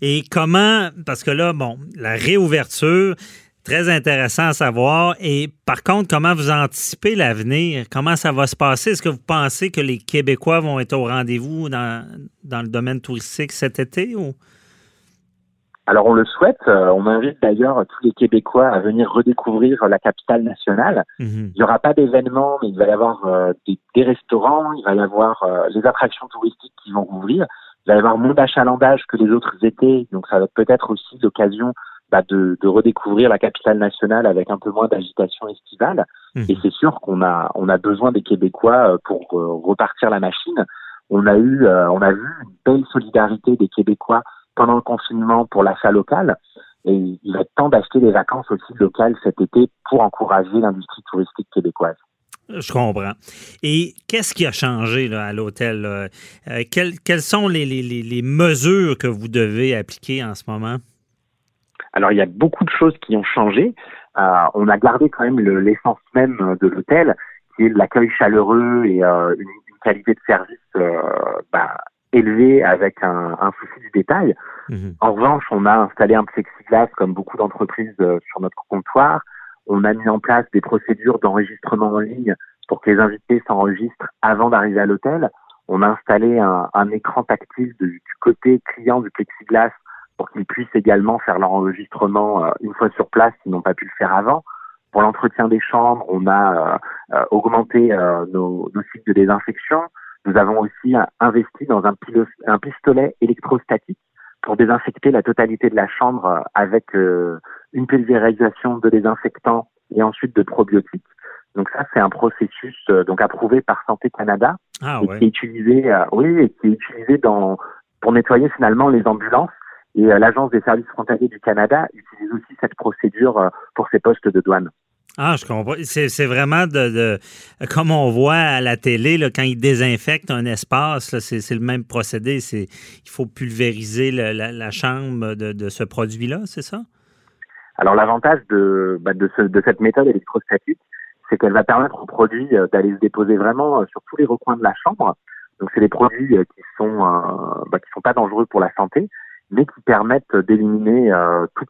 Et comment, parce que là, bon, la réouverture, très intéressant à savoir. Et par contre, comment vous anticipez l'avenir? Comment ça va se passer? Est-ce que vous pensez que les Québécois vont être au rendez-vous dans, dans le domaine touristique cet été ou? Alors on le souhaite. Euh, on invite d'ailleurs tous les Québécois à venir redécouvrir la capitale nationale. Mhm. Il n'y aura pas d'événements, mais il va y avoir euh, des, restaurants, il va y avoir euh, les attractions touristiques qui vont ouvrir. Il va y avoir moins d'achalandage que les autres étés, donc ça va peut-être aussi l'occasion bah, de, de, redécouvrir la capitale nationale avec un peu moins d'agitation estivale. Mhm. Et c'est sûr qu'on a on a besoin des Québécois euh, pour euh, repartir la machine. On a eu euh, on a vu une belle solidarité des Québécois pendant le confinement pour l'achat local. Et il va être temps d'acheter des vacances aussi locales cet été pour encourager l'industrie touristique québécoise. Je comprends. Et qu'est-ce qui a changé là, à l'hôtel? Euh, quelles, quelles, sont les, les, les, mesures que vous devez appliquer en ce moment? Alors, il y a beaucoup de choses qui ont changé. Euh, on a gardé quand même l'essence même de l'hôtel, qui est l'accueil chaleureux et euh, une, qualité de service bah, élevée avec un, un, souci du détail. Mhm. En revanche, on a installé un plexiglas comme beaucoup d'entreprises sur notre comptoir. On a mis en place des procédures d'enregistrement en ligne pour que les invités s'enregistrent avant d'arriver à l'hôtel. On a installé un, écran tactile du côté client du plexiglas pour qu'ils puissent également faire leur enregistrement euh, une fois sur place s'ils n'ont pas pu le faire avant. Pour l'entretien des chambres, on a euh, euh, augmenté nos, nos, sites de désinfection. Nous avons aussi investi dans un, un pistolet électrostatique pour désinfecter la totalité de la chambre avec une pulvérisation de désinfectants et ensuite de probiotiques. Donc ça, c'est un processus euh, donc approuvé par Santé Canada ah, et qui est utilisé, euh, oui, et qui est utilisé dans pour nettoyer finalement les ambulances. Et euh, l'Agence des services frontaliers du Canada utilise aussi cette procédure pour ses postes de douane. Ah, je comprends. C'est vraiment de, comme on voit à la télé, là, quand ils désinfectent un espace, c'est le même procédé. Il faut pulvériser la, chambre de, de ce produit-là, c'est ça? Alors l'avantage de, bah, de, ce, de, cette méthode électrostatique, c'est qu'elle va permettre aux produits euh, d'aller se déposer vraiment euh, sur tous les recoins de la chambre. Donc c'est des produits euh, qui sont bah, qui sont pas dangereux pour la santé, mais qui permettent d'éliminer tout,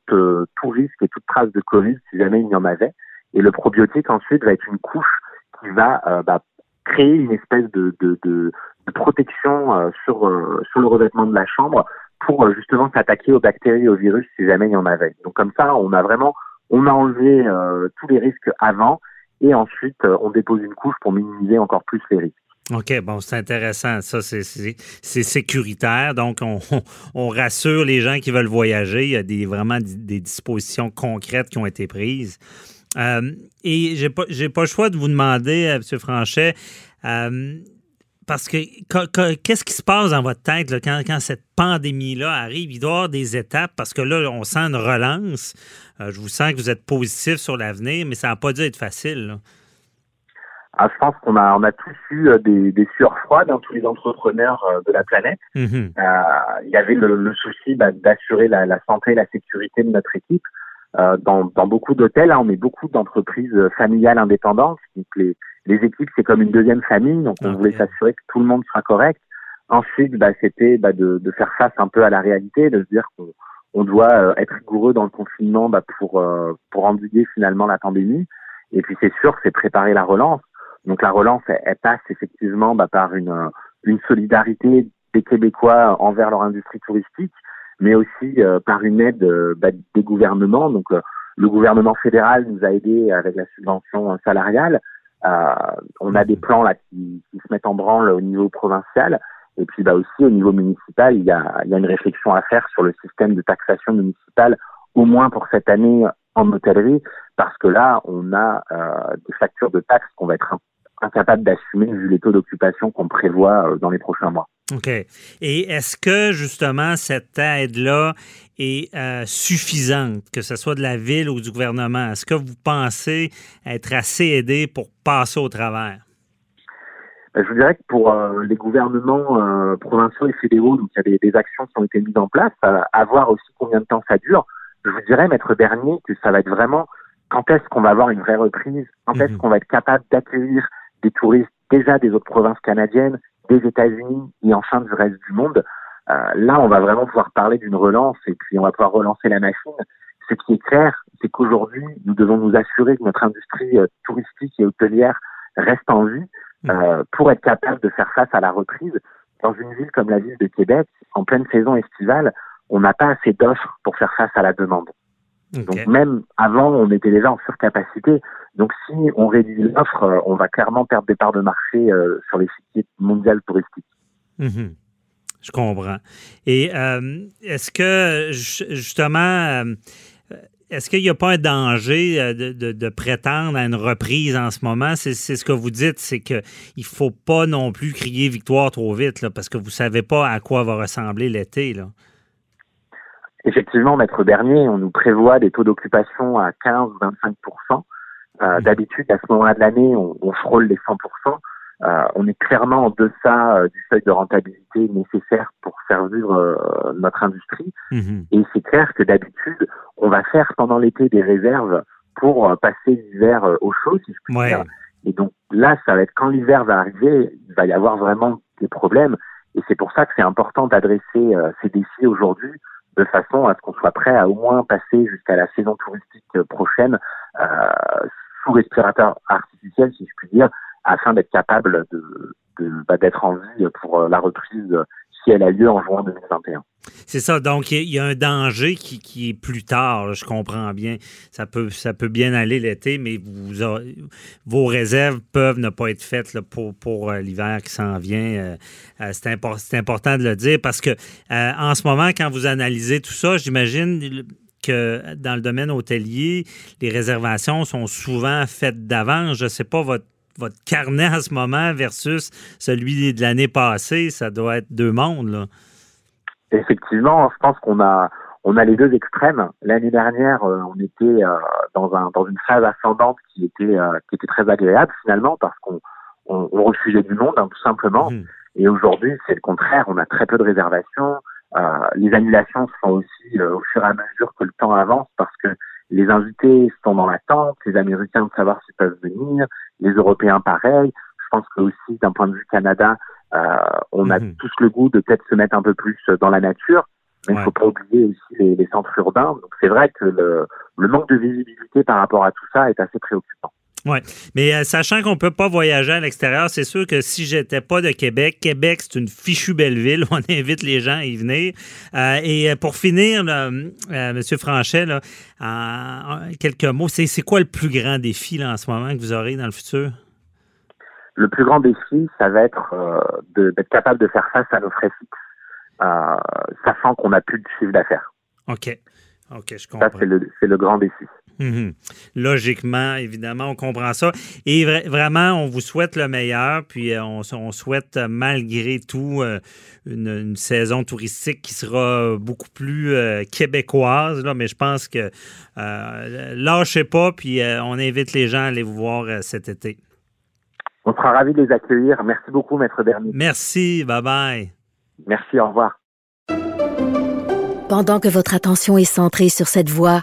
tout risque et toute trace de Covid si jamais il y en avait. Et le probiotique ensuite va être une couche qui va bah, créer une espèce de, de, protection sur sur le revêtement de la chambre pour euh, justement s'attaquer aux bactéries aux virus si jamais il y en avait. Donc comme ça, on a vraiment, on a enlevé euh, tous les risques avant et ensuite euh, on dépose une couche pour minimiser encore plus les risques. OK, bon, c'est intéressant. Ça, c'est sécuritaire. Donc, on, on, rassure les gens qui veulent voyager. Il y a des, vraiment des dispositions concrètes qui ont été prises. Et j'ai pas, pas le choix de vous demander, M. Franchet, parce que qu'est-ce qui se passe dans votre tête quand, quand, cette pandémie-là arrive? Il doit y avoir des étapes parce que là, on sent une relance. Euh, je vous sens que vous êtes positif sur l'avenir, mais ça n'a pas dû être facile. Ah, je pense qu'on a, on a tous eu euh, des, des sueurs froides, hein, tous les entrepreneurs euh, de la planète. Mhm. Euh, il y avait le, le souci bah, d'assurer la, la santé et la sécurité de notre équipe. Euh, dans, dans beaucoup d'hôtels, hein, on est beaucoup d'entreprises euh, familiales indépendantes. Donc les, les équipes, c'est comme une deuxième famille. Donc on voulait s'assurer que tout le monde sera correct. Ensuite, bah, c'était bah, de, de faire face un peu à la réalité, de se dire qu'on on doit euh, être rigoureux dans le confinement bah, pour euh, pour endiguer finalement la pandémie. Et puis c'est sûr, c'est préparer la relance. Donc la relance, elle, elle passe effectivement bah, par une une solidarité des Québécois envers leur industrie touristique, mais aussi euh, par une aide euh, bah, des gouvernements. Donc euh, le gouvernement fédéral nous a aidés avec la subvention salariale. On a des plans là qui, qui se mettent en branle au niveau provincial. Et puis bah aussi au niveau municipal, il y a, il y a une réflexion à faire sur le système de taxation municipale, au moins pour cette année en hôtellerie, parce que là, on a euh, des factures de taxes qu'on va être in- incapable d'assumer vu les taux d'occupation qu'on prévoit euh, dans les prochains mois. OK. Et est-ce que, justement, cette aide-là est euh, suffisante, que ce soit de la ville ou du gouvernement? Est-ce que vous pensez être assez aidé pour passer au travers? Ben, je vous dirais que pour euh, les gouvernements euh, provinciaux et fédéraux, donc il y a des, des actions qui ont été mises en place, à, à voir aussi combien de temps ça dure. Je vous dirais, Maître Bernier, que ça va être vraiment quand est-ce qu'on va avoir une vraie reprise, quand est-ce Mhm. qu'on va être capable d'accueillir des touristes déjà des autres provinces canadiennes, des États-Unis et enfin du reste du monde. Euh, là, on va vraiment pouvoir parler d'une relance et puis on va pouvoir relancer la machine. Ce qui est clair, c'est qu'aujourd'hui, nous devons nous assurer que notre industrie euh, touristique et hôtelière reste en vie euh, pour être capable de faire face à la reprise. Dans une ville comme la ville de Québec, en pleine saison estivale, on n'a pas assez d'offres pour faire face à la demande. Donc même avant, on était déjà en surcapacité. Donc si on réduit l'offre, euh, on va clairement perdre des parts de marché euh, sur les sites mondiales touristiques. Mhm. Je comprends. Et euh, est-ce que, ju- justement, est-ce qu'il n'y a pas un danger de, de- de prétendre à une reprise en ce moment? C'est ce que vous dites, c'est qu'il ne faut pas non plus crier victoire trop vite, là, parce que vous ne savez pas à quoi va ressembler l'été. là. Effectivement, Maître Bernier, on nous prévoit des taux d'occupation à 15 ou 25 euh, Mhm. D'habitude, à ce moment-là de l'année, on, on frôle les 100 Euh, On est clairement en deçà euh, du seuil de rentabilité nécessaire pour faire vivre euh, notre industrie. Mhm. Et c'est clair que d'habitude, on va faire pendant l'été des réserves pour euh, passer l'hiver au chaud, si je puis Ouais. dire. Et donc là, ça va être quand l'hiver va arriver, il va y avoir vraiment des problèmes. Et c'est pour ça que c'est important d'adresser euh, ces défis aujourd'hui de façon à ce qu'on soit prêt à au moins passer jusqu'à la saison touristique prochaine euh, sous respirateur artificiel, si je puis dire, afin d'être capable de, bah, d'être en vie pour euh, la reprise si elle a lieu en juin 2021. C'est ça. Donc, il y, a un danger qui, est plus tard. je comprends bien. Ça peut, bien aller l'été, mais vos réserves peuvent ne pas être faites pour, euh, l'hiver qui s'en vient. Euh, c'est, c'est important de le dire parce que en ce moment, quand vous analysez tout ça, j'imagine que dans le domaine hôtelier, les réservations sont souvent faites d'avance. Je ne sais pas votre votre carnet en ce moment versus celui de l'année passée, ça doit être deux mondes, là. Effectivement, je pense qu'on a on a les deux extrêmes. L'année dernière, euh, on était euh, dans un dans une phase ascendante qui était euh, qui était très agréable finalement parce qu'on on, on refusait du monde hein, tout simplement. Mhm. Et aujourd'hui, c'est le contraire. On a très peu de réservations. Euh, les annulations se font aussi euh, au fur et à mesure que le temps avance parce que les invités sont dans l'attente, les Américains de savoir s'ils peuvent venir, les Européens pareil. Je pense que aussi d'un point de vue Canada, euh, on a Mhm. tous le goût de peut-être se mettre un peu plus dans la nature, mais il Ouais. faut pas oublier aussi les, les centres urbains. Donc c'est vrai que le, le manque de visibilité par rapport à tout ça est assez préoccupant. Oui, mais euh, sachant qu'on ne peut pas voyager à l'extérieur, c'est sûr que si j'étais pas de Québec, Québec, c'est une fichue belle ville. (laughs) On invite les gens à y venir. Euh, et euh, pour finir, là, euh, M. Franchet, là, en, en quelques mots, c'est quoi le plus grand défi là, en ce moment que vous aurez dans le futur? Le plus grand défi, ça va être de- d'être capable de faire face à nos frais fixes, sachant qu'on n'a plus de chiffre d'affaires. OK. OK, je Ça, comprends. c'est le, c'est le grand défi. Mhm. Logiquement, évidemment, on comprend ça. Et vra- vraiment, on vous souhaite le meilleur, puis euh, on, on souhaite, euh, malgré tout, euh, une, une saison touristique qui sera beaucoup plus euh, québécoise. Là, mais je pense que euh, lâchez pas, puis euh, on invite les gens à aller vous voir euh, cet été. On sera ravis de les accueillir. Merci beaucoup, Maître Bernier. Merci, bye bye. Merci, au revoir. Pendant que votre attention est centrée sur cette voix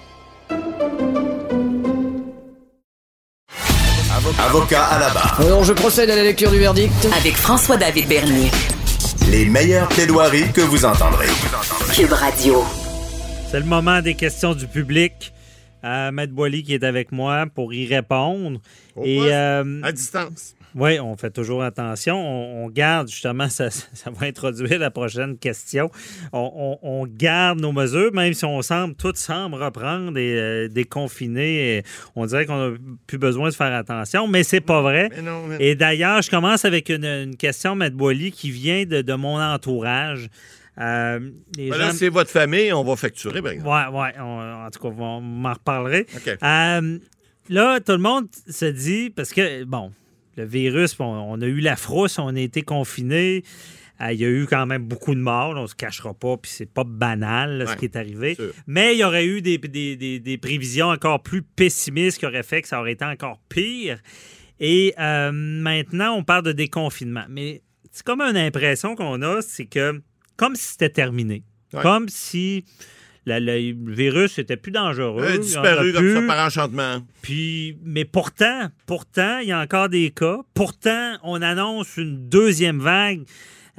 Avocat à la barre. Alors, je procède à la lecture du verdict. Avec François-David Bernier. Les meilleures plaidoiries que vous entendrez. Cube Radio. C'est le moment des questions du public. Euh, Maître Boily qui est avec moi pour y répondre. Au Et poste, euh, À distance. Oui, on fait toujours attention. On, on garde justement, (laughs) ça, ça va introduire la prochaine question. On, on- on garde nos mesures, même si on semble, tout semble reprendre et euh, déconfiner. Et on dirait qu'on n'a plus besoin de faire attention, mais c'est pas vrai. Mais non, mais- Et d'ailleurs, je commence avec une, une question, Maître Boily, qui vient de, de mon entourage. Euh, Ben gens- c'est votre famille, on va facturer, par exemple. Ouais, ouais. en tout cas, on m'en reparlerait. OK. Euh, là, tout le monde se dit, parce que, bon, le virus, on a eu la frousse, on a été confinés. Euh, Il y a eu quand même beaucoup de morts, là, on se cachera pas, puis c'est pas banal là, ce qui est arrivé. sûr. Mais il y aurait eu des, des- des- des prévisions encore plus pessimistes qui auraient fait que ça aurait été encore pire. Et euh, maintenant, on parle de déconfinement. Mais c'est comme une impression qu'on a, c'est que comme si c'était terminé. Ouais. Comme si la- le virus était plus dangereux. Euh, disparu comme ça par enchantement. Puis, mais pourtant, pourtant, il y a encore des cas. Pourtant, on annonce une deuxième vague.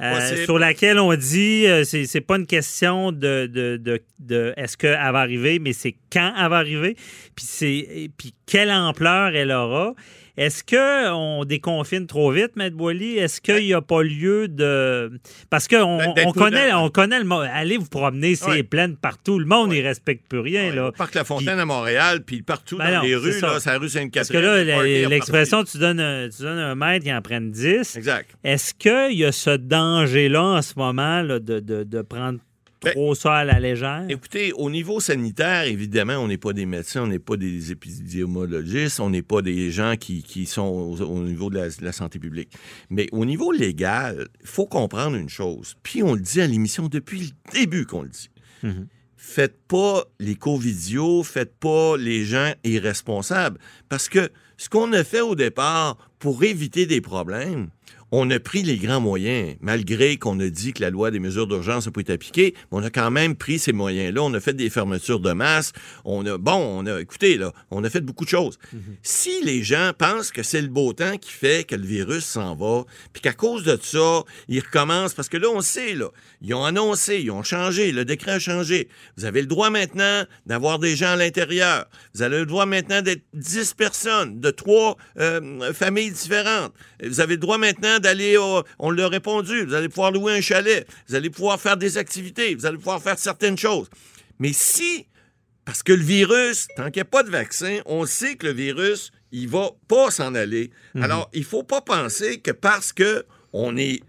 euh, sur laquelle on dit euh, c'est c'est pas une question de, de, de, de est-ce qu'elle va arriver, mais c'est quand elle va arriver, puis c'est et puis quelle ampleur elle aura. Est-ce qu'on déconfine trop vite, Maître Boily? Est-ce qu'il n'y a pas lieu de. Parce qu'on Ben, on connaît, on connaît le monde. Allez vous promener, c'est Ouais. plein de partout. Le monde, il respecte plus rien. Ouais, là. Parc La Fontaine à Montréal, puis partout Ben dans non, les rues, ça. là, c'est la rue Parce Sainte-Catherine. que là, l'expression, tu donnes, un, tu donnes un mètre, en prennent 10. Exact. Est-ce qu'il y a ce danger-là en ce moment là, de, de- de prendre Ben, trop ça à la légère? Écoutez, au niveau sanitaire, évidemment, on n'est pas des médecins, on n'est pas des épidémiologistes, on n'est pas des gens qui, qui sont au, au niveau de la, de la santé publique. Mais au niveau légal, il faut comprendre une chose. Puis on le dit à l'émission depuis le début qu'on le dit. Mhm. Faites pas les covidios, faites pas les gens irresponsables. Parce que ce qu'on a fait au départ pour éviter des problèmes, on a pris les grands moyens, malgré qu'on a dit que la loi des mesures d'urgence n'a pas été appliquée, mais on a quand même pris ces moyens-là. On a fait des fermetures de masse. On a, bon, on a, écoutez, là, on a fait beaucoup de choses. Si les gens pensent que c'est le beau temps qui fait que le virus s'en va, puis qu'à cause de ça, ils recommencent, parce que là, on sait, là, ils ont annoncé, ils ont changé, le décret a changé. Vous avez le droit maintenant d'avoir des gens à l'intérieur. Vous avez le droit maintenant d'être 10 personnes, de trois euh, familles différentes. Vous avez le droit maintenant d'aller, au- on l'a répondu, vous allez pouvoir louer un chalet, vous allez pouvoir faire des activités, vous allez pouvoir faire certaines choses. Mais si parce que le virus, tant qu'il n'y a pas de vaccin, on sait que le virus, il va pas s'en aller. Alors, il faut pas penser que parce que on est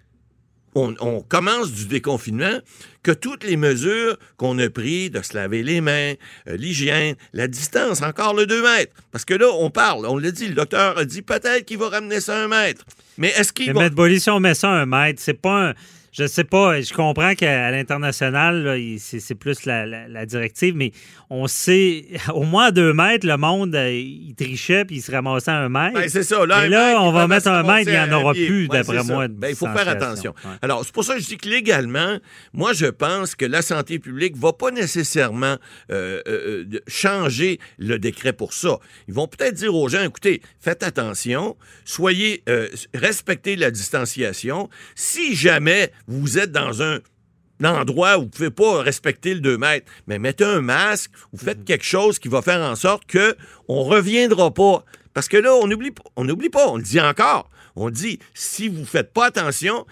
on, on commence du déconfinement, que toutes les mesures qu'on a prises de se laver les mains, euh, l'hygiène, la distance, encore le 2 mètres. Parce que là, on parle, on l'a dit, le docteur a dit peut-être qu'il va ramener ça à un mètre. Mais est-ce qu'il Mais va... Maître Boily, si on met ça à un mètre, c'est pas un. Je sais pas, je comprends qu'à l'international, c'est plus la, la- la directive, mais on sait, (laughs) au moins à deux mètres, le monde, euh, il trichait puis il se ramassait à un mètre. Ben, c'est ça. Là, un là, on va mettre un mètre, il n'y en aura pied. plus, Ouais, d'après moi. de Ben, il faut faire attention. Ouais. Alors, c'est pour ça que je dis que légalement, moi, je pense que la santé publique va pas nécessairement euh, euh, euh, changer le décret pour ça. Ils vont peut-être dire aux gens, écoutez, faites attention, soyez, euh, respectez la distanciation. Si jamais vous êtes dans un endroit où vous ne pouvez pas respecter le 2 mètres, mais mettez un masque ou faites Mhm. quelque chose qui va faire en sorte que on reviendra pas. Parce que là, on n'oublie on n'oublie pas, on le dit encore. On dit, si vous ne faites pas attention,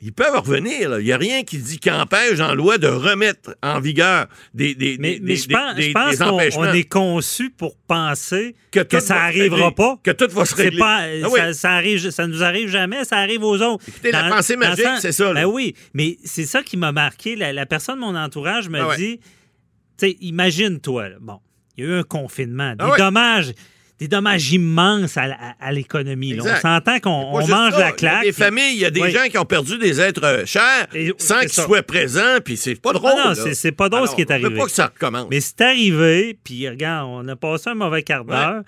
ils peuvent revenir. là. Il n'y a rien qui dit qu'empêche en loi de remettre en vigueur des, des, Mais, des- mais des- je pense, des- je pense des qu'on empêchements. on est conçu pour penser Que ça va se arrivera régler. pas. Que tout va se régler. pas, Ah oui. ça, ça arrive, ça nous arrive jamais, ça arrive aux autres. Écoutez, la pensée magique, c'est ça, là. Ben oui, mais c'est ça qui m'a marqué. La, la personne de mon entourage me Ah ouais. dit, tu sais, imagine-toi, bon, il y a eu un confinement, des Ah ouais. dommages. Des dommages immenses à, l'économie. On s'entend qu'on mange ça, la Il y a claque. des familles, il y a des Oui. gens qui ont perdu des êtres euh, chers Et- sans qu'ils soient présents, puis c'est pas drôle. Ah non, là. c'est- pas drôle ce qui est arrivé. veut pas que ça recommence. Mais c'est arrivé, puis regarde, on a passé un mauvais quart d'heure.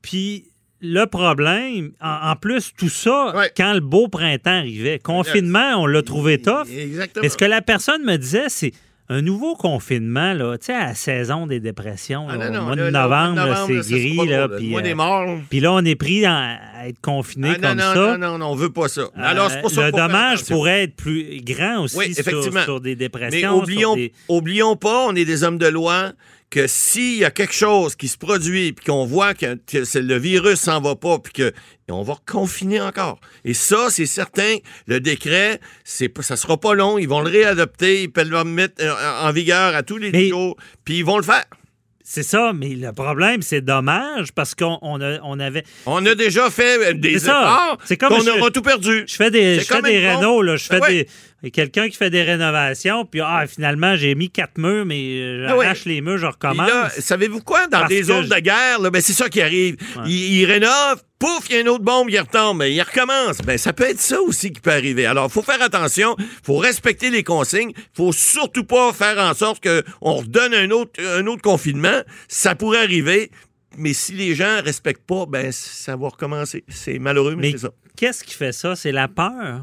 Puis le problème, en, en plus, tout ça, Ouais. quand le beau printemps arrivait, confinement, on l'a trouvé tough. Exactement. Mais ce que la personne me disait, c'est un nouveau confinement, là, tu sais, à la saison des dépressions, Ah, là, non, au mois de novembre, c'est gris, là, puis euh, puis là, on est pris à, être confiné Ah, comme non, ça. non, non, non, on veut pas ça. Alors, c'est pour Euh, ça le dommage pourrait être plus grand aussi Oui, sur, des Mais dépressions. oublions, sur des- oublions pas, on est des hommes de loi, que s'il y a quelque chose qui se produit, puis qu'on voit que, le virus s'en va pas, puis que on va confiner encore. Et ça, c'est certain, le décret, c'est ça sera pas long, ils vont le réadopter, ils peuvent le mettre euh, en vigueur à tous les Mais- jours, puis ils vont le faire. C'est ça, mais le problème, c'est dommage parce qu'on on on avait. On a déjà fait euh, des efforts, C'est comme je- aura tout perdu. Je fais des, je fais des rénaux, là. Je fais Ah ouais. Des. Quelqu'un qui fait des rénovations, puis ah, finalement, j'ai mis quatre murs, mais euh, Ah ouais. j'arrache les murs, je recommence. savez-vous quoi? Dans des zones de guerre, là, ben, c'est ça qui arrive. Ils, ils rénovent, pouf, il y a une autre bombe, il retombe, il recommence. Ben, ça peut être ça aussi qui peut arriver. Alors, il faut faire attention, il faut respecter les consignes, il faut surtout pas faire en sorte qu'on redonne un autre, un autre confinement. Ça pourrait arriver, mais si les gens respectent pas, ben, ça va recommencer. C'est malheureux, mais, mais c'est ça. qu'est-ce qui fait ça? C'est la peur?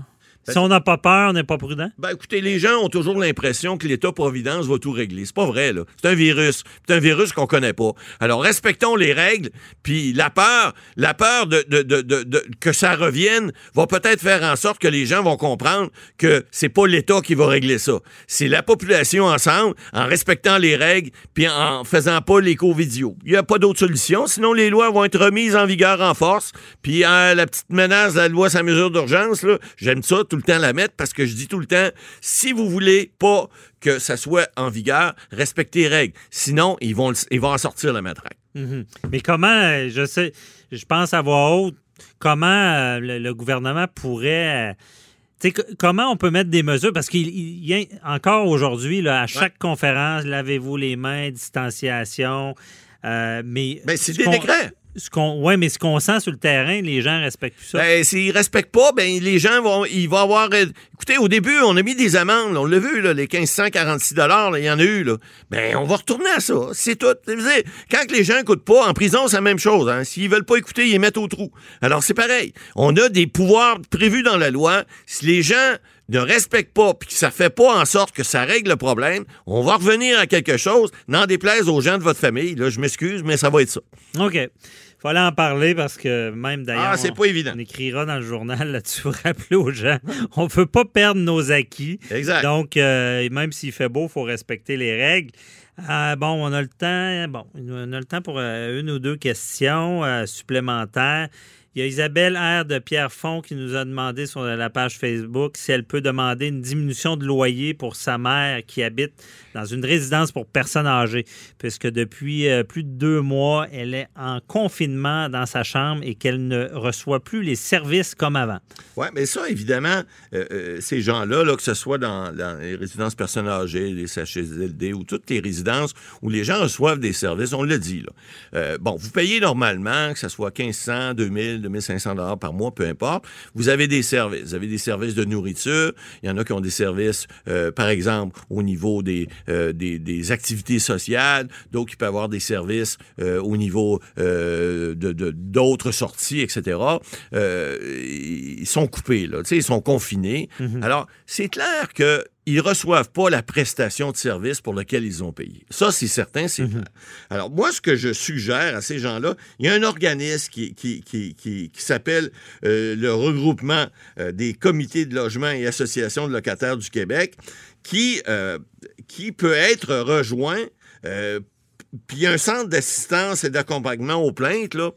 Si on n'a pas peur, on n'est pas prudent. Ben, écoutez, les gens ont toujours l'impression que l'État-providence va tout régler. C'est pas vrai, là. C'est un virus. C'est un virus qu'on connaît pas. Alors, respectons les règles, puis la peur, la peur de, de- de- de- que ça revienne va peut-être faire en sorte que les gens vont comprendre que c'est pas l'État qui va régler ça. C'est la population ensemble, en respectant les règles, puis en faisant pas l'éco-vidéo. Il n'y a pas d'autre solution, sinon les lois vont être remises en vigueur en force, puis euh, la petite menace de la loi sans mesure d'urgence, là, j'aime ça tout le temps la mettre parce que je dis tout le temps, si vous voulez pas que ça soit en vigueur, respectez les règles. Sinon, ils vont, ils vont en sortir le matraque. Mhm. Mais comment, euh, je sais, je pense à voix haute, comment euh, le, le gouvernement pourrait. euh, tu sais, co- comment on peut mettre des mesures? Parce qu'il il y a encore aujourd'hui, à chaque conférence, lavez-vous les mains, distanciation. euh, mais Ben, c'est ce des décrets. Ce qu'on, ouais, mais ce qu'on sent sur le terrain, les gens respectent plus ça. Ben, s'ils respectent pas, ben, les gens vont, ils vont avoir, euh, écoutez, au début, on a mis des amendes, là, on l'a vu, là, les 1546 dollars, il y en a eu, là. Ben, on va retourner à ça. C'est tout. Quand les gens écoutent pas, en prison, c'est la même chose, hein. S'ils veulent pas écouter, ils les mettent au trou. Alors, c'est pareil. On a des pouvoirs prévus dans la loi. Si les gens ne respectent pas, puis que ça fait pas en sorte que ça règle le problème, on va revenir à quelque chose, n'en déplaise aux gens de votre famille. Là, je m'excuse, mais ça va être ça. OK. Fallait en parler parce que même d'ailleurs. Ah, c'est on- pas évident. On écrira dans le journal là-dessus pour rappeler aux gens. On ne veut pas perdre nos acquis. Exact. Donc, euh, même s'il fait beau, il faut respecter les règles. Euh, bon, on a le temps. Bon, on a le temps pour euh, une ou deux questions euh, supplémentaires. Il y a Isabelle R. de Pierrefonds qui nous a demandé sur la page Facebook si elle peut demander une diminution de loyer pour sa mère qui habite dans une résidence pour personnes âgées, puisque depuis euh, plus de deux mois, elle est en confinement dans sa chambre et qu'elle ne reçoit plus les services comme avant. Oui, mais ça, évidemment, euh, euh, ces gens-là, là, que ce soit dans, les résidences personnes âgées, les CHSLD ou toutes les résidences où les gens reçoivent des services, on l'a dit. Bon, vous payez normalement, que ce soit 1500, 2000, 2500 dollars par mois, peu importe. Vous avez des services. Vous avez des services de nourriture. Il y en a qui ont des services, euh, par exemple, au niveau des, euh, des, des activités sociales. D'autres qui peuvent avoir des services euh, au niveau de d'autres sorties, etc. Ils sont coupés, là. Tu sais, ils sont confinés. Alors, c'est clair que ils reçoivent pas la prestation de service pour laquelle ils ont payé. Ça, c'est certain, c'est clair. Alors, moi, ce que je suggère à ces gens-là, il y a un organisme qui, qui, qui, qui, qui s'appelle euh, le regroupement euh, des comités de logement et associations de locataires du Québec, qui, euh, qui peut être rejoint puis il y a un centre d'assistance et d'accompagnement aux plaintes là,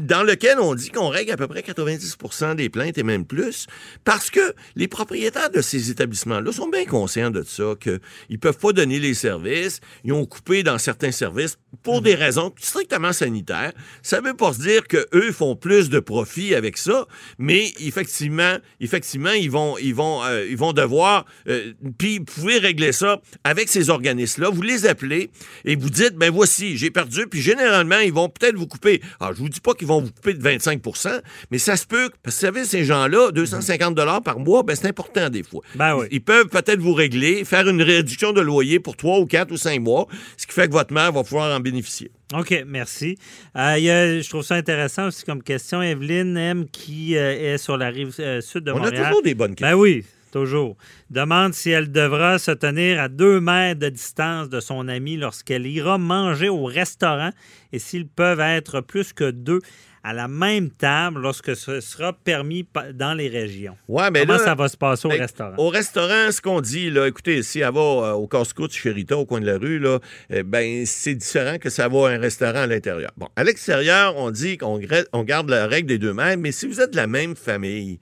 dans lequel on dit qu'on règle à peu près 90% des plaintes et même plus, parce que les propriétaires de ces établissements-là sont bien conscients de ça, qu'ils peuvent pas donner les services, ils ont coupé dans certains services pour des raisons strictement sanitaires. Ça veut pas se dire que eux font plus de profit avec ça, mais effectivement, effectivement, ils vont, ils vont, euh, ils vont devoir. Euh, puis vous pouvez régler ça avec ces organismes-là. Vous les appelez et vous dites, ben voici, j'ai perdu. Puis généralement, ils vont peut-être vous couper. Alors, je vous dis pas qu'ils vont vous couper de 25% mais ça se peut. Parce que vous savez, ces gens-là, 250 dollars par mois, ben c'est important des fois. Ben oui. Ils peuvent peut-être vous régler, faire une réduction de loyer pour 3 ou 4 ou 5 mois, ce qui fait que votre mère va pouvoir en bénéficier. OK, merci. Euh, il y a- je trouve ça intéressant aussi comme question. Evelyne M, qui euh, est sur la rive euh, sud de On a Montréal. toujours des bonnes questions. Ben oui, toujours. Demande si elle devra se tenir à deux mètres de distance de son ami lorsqu'elle ira manger au restaurant et s'ils peuvent être plus que deux à la même table lorsque ce sera permis dans les régions. Ouais, mais Comment là, ça va se passer au ben, restaurant? Au restaurant, ce qu'on dit, là, écoutez, si elle va euh, au casse-croûte chez Rita, au coin de la rue, là, eh ben, c'est différent que ça va à un restaurant à l'intérieur. Bon, à l'extérieur, on dit qu'on on garde la règle des deux mètres, mais si vous êtes de la même famille,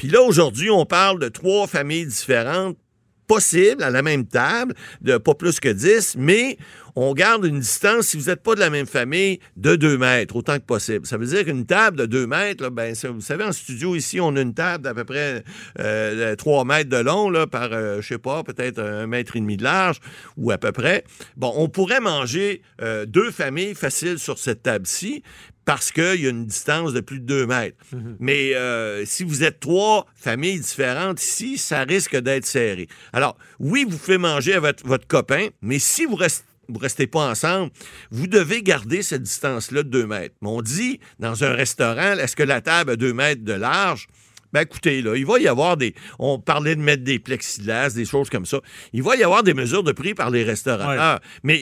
puis là, aujourd'hui, on parle de trois familles différentes possibles à la même table, de pas plus que 10, mais on garde une distance, si vous n'êtes pas de la même famille, de 2 mètres, autant que possible. Ça veut dire qu'une table de 2 mètres, là, ben, vous savez, en studio ici, on a une table d'à peu près euh, 3 mètres de long, par, euh, je sais pas, peut-être un mètre et demi de large, ou à peu près. Bon, on pourrait manger euh, deux familles faciles sur cette table-ci, parce qu'il y a une distance de plus de 2 mètres. Mais euh, si vous êtes trois familles différentes ici, ça risque d'être serré. Alors, oui, vous pouvez manger avec votre copain, mais si vous restez vous restez pas ensemble, vous devez garder cette distance-là de 2 mètres. Mais on dit, dans un restaurant, est-ce que la table a 2 mètres de large? Ben écoutez, là, il va y avoir des. On parlait de mettre des plexiglas, des choses comme ça. Il va y avoir des mesures de prix par les restaurateurs. Mais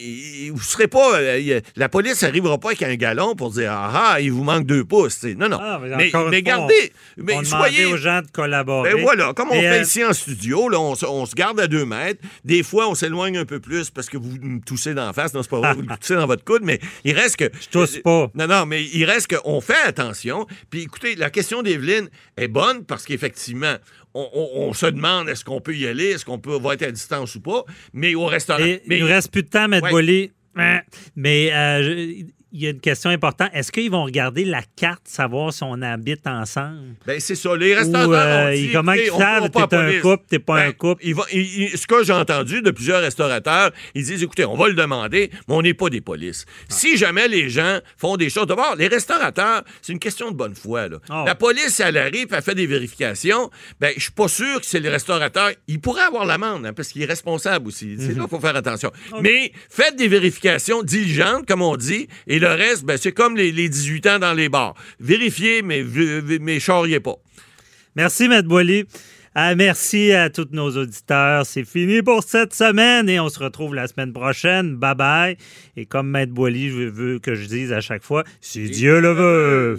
vous serez pas. euh, la police n'arrivera pas avec un galon pour dire Ah ah, il vous manque deux pouces. Non, non. Ah, mais mais mais gardez. on- mais on soyez. aux gens de collaborer. Ben voilà, comme on Et, fait euh, ici en studio, là, on, se- on se garde à deux mètres. Des fois, on s'éloigne un peu plus parce que vous me toussez d'en face. Non, c'est pas vrai, vous le (laughs) toussez dans votre coude, mais il reste que. Je tousse pas. Non, non, mais il reste qu'on fait attention. Puis écoutez, la question d'Evelyne est bonne parce qu'effectivement, on, on- on se demande est-ce qu'on peut y aller, est-ce qu'on peut va être à distance ou pas. Mais au restaurant. Et mais il nous reste plus de temps, Maître Ouais. Boily. Hein? Mais euh, il y a une question importante. Est-ce qu'ils vont regarder la carte, savoir si on habite ensemble? Ben, c'est ça. Les Ou, restaurateurs. euh, ont dit, ils- comment ils savent t'es un couple, t'es pas un Ben, couple? ils ils- ils- ce que j'ai entendu de plusieurs restaurateurs, ils disent écoutez, on va le demander, mais on n'est pas des polices. Ah. Si jamais les gens font des choses. D'abord, les restaurateurs, c'est une question de bonne foi. là. Ah. La police, elle arrive, elle fait des vérifications. Ben, je suis pas sûr que c'est les restaurateurs. Il pourrait avoir l'amende, hein, parce qu'il est responsable aussi. C'est Mhm. là qu'il faut faire attention. Mais faites des vérifications diligentes, comme on dit, et le reste, ben, c'est comme les, les 18 ans dans les bars. Vérifiez, mais, mais charriez pas. Merci, Maître Boily. Ah, merci à tous nos auditeurs. C'est fini pour cette semaine et on se retrouve la semaine prochaine. Bye bye. Et comme Maître Boily, je veux que je dise à chaque fois, si Dieu le veut.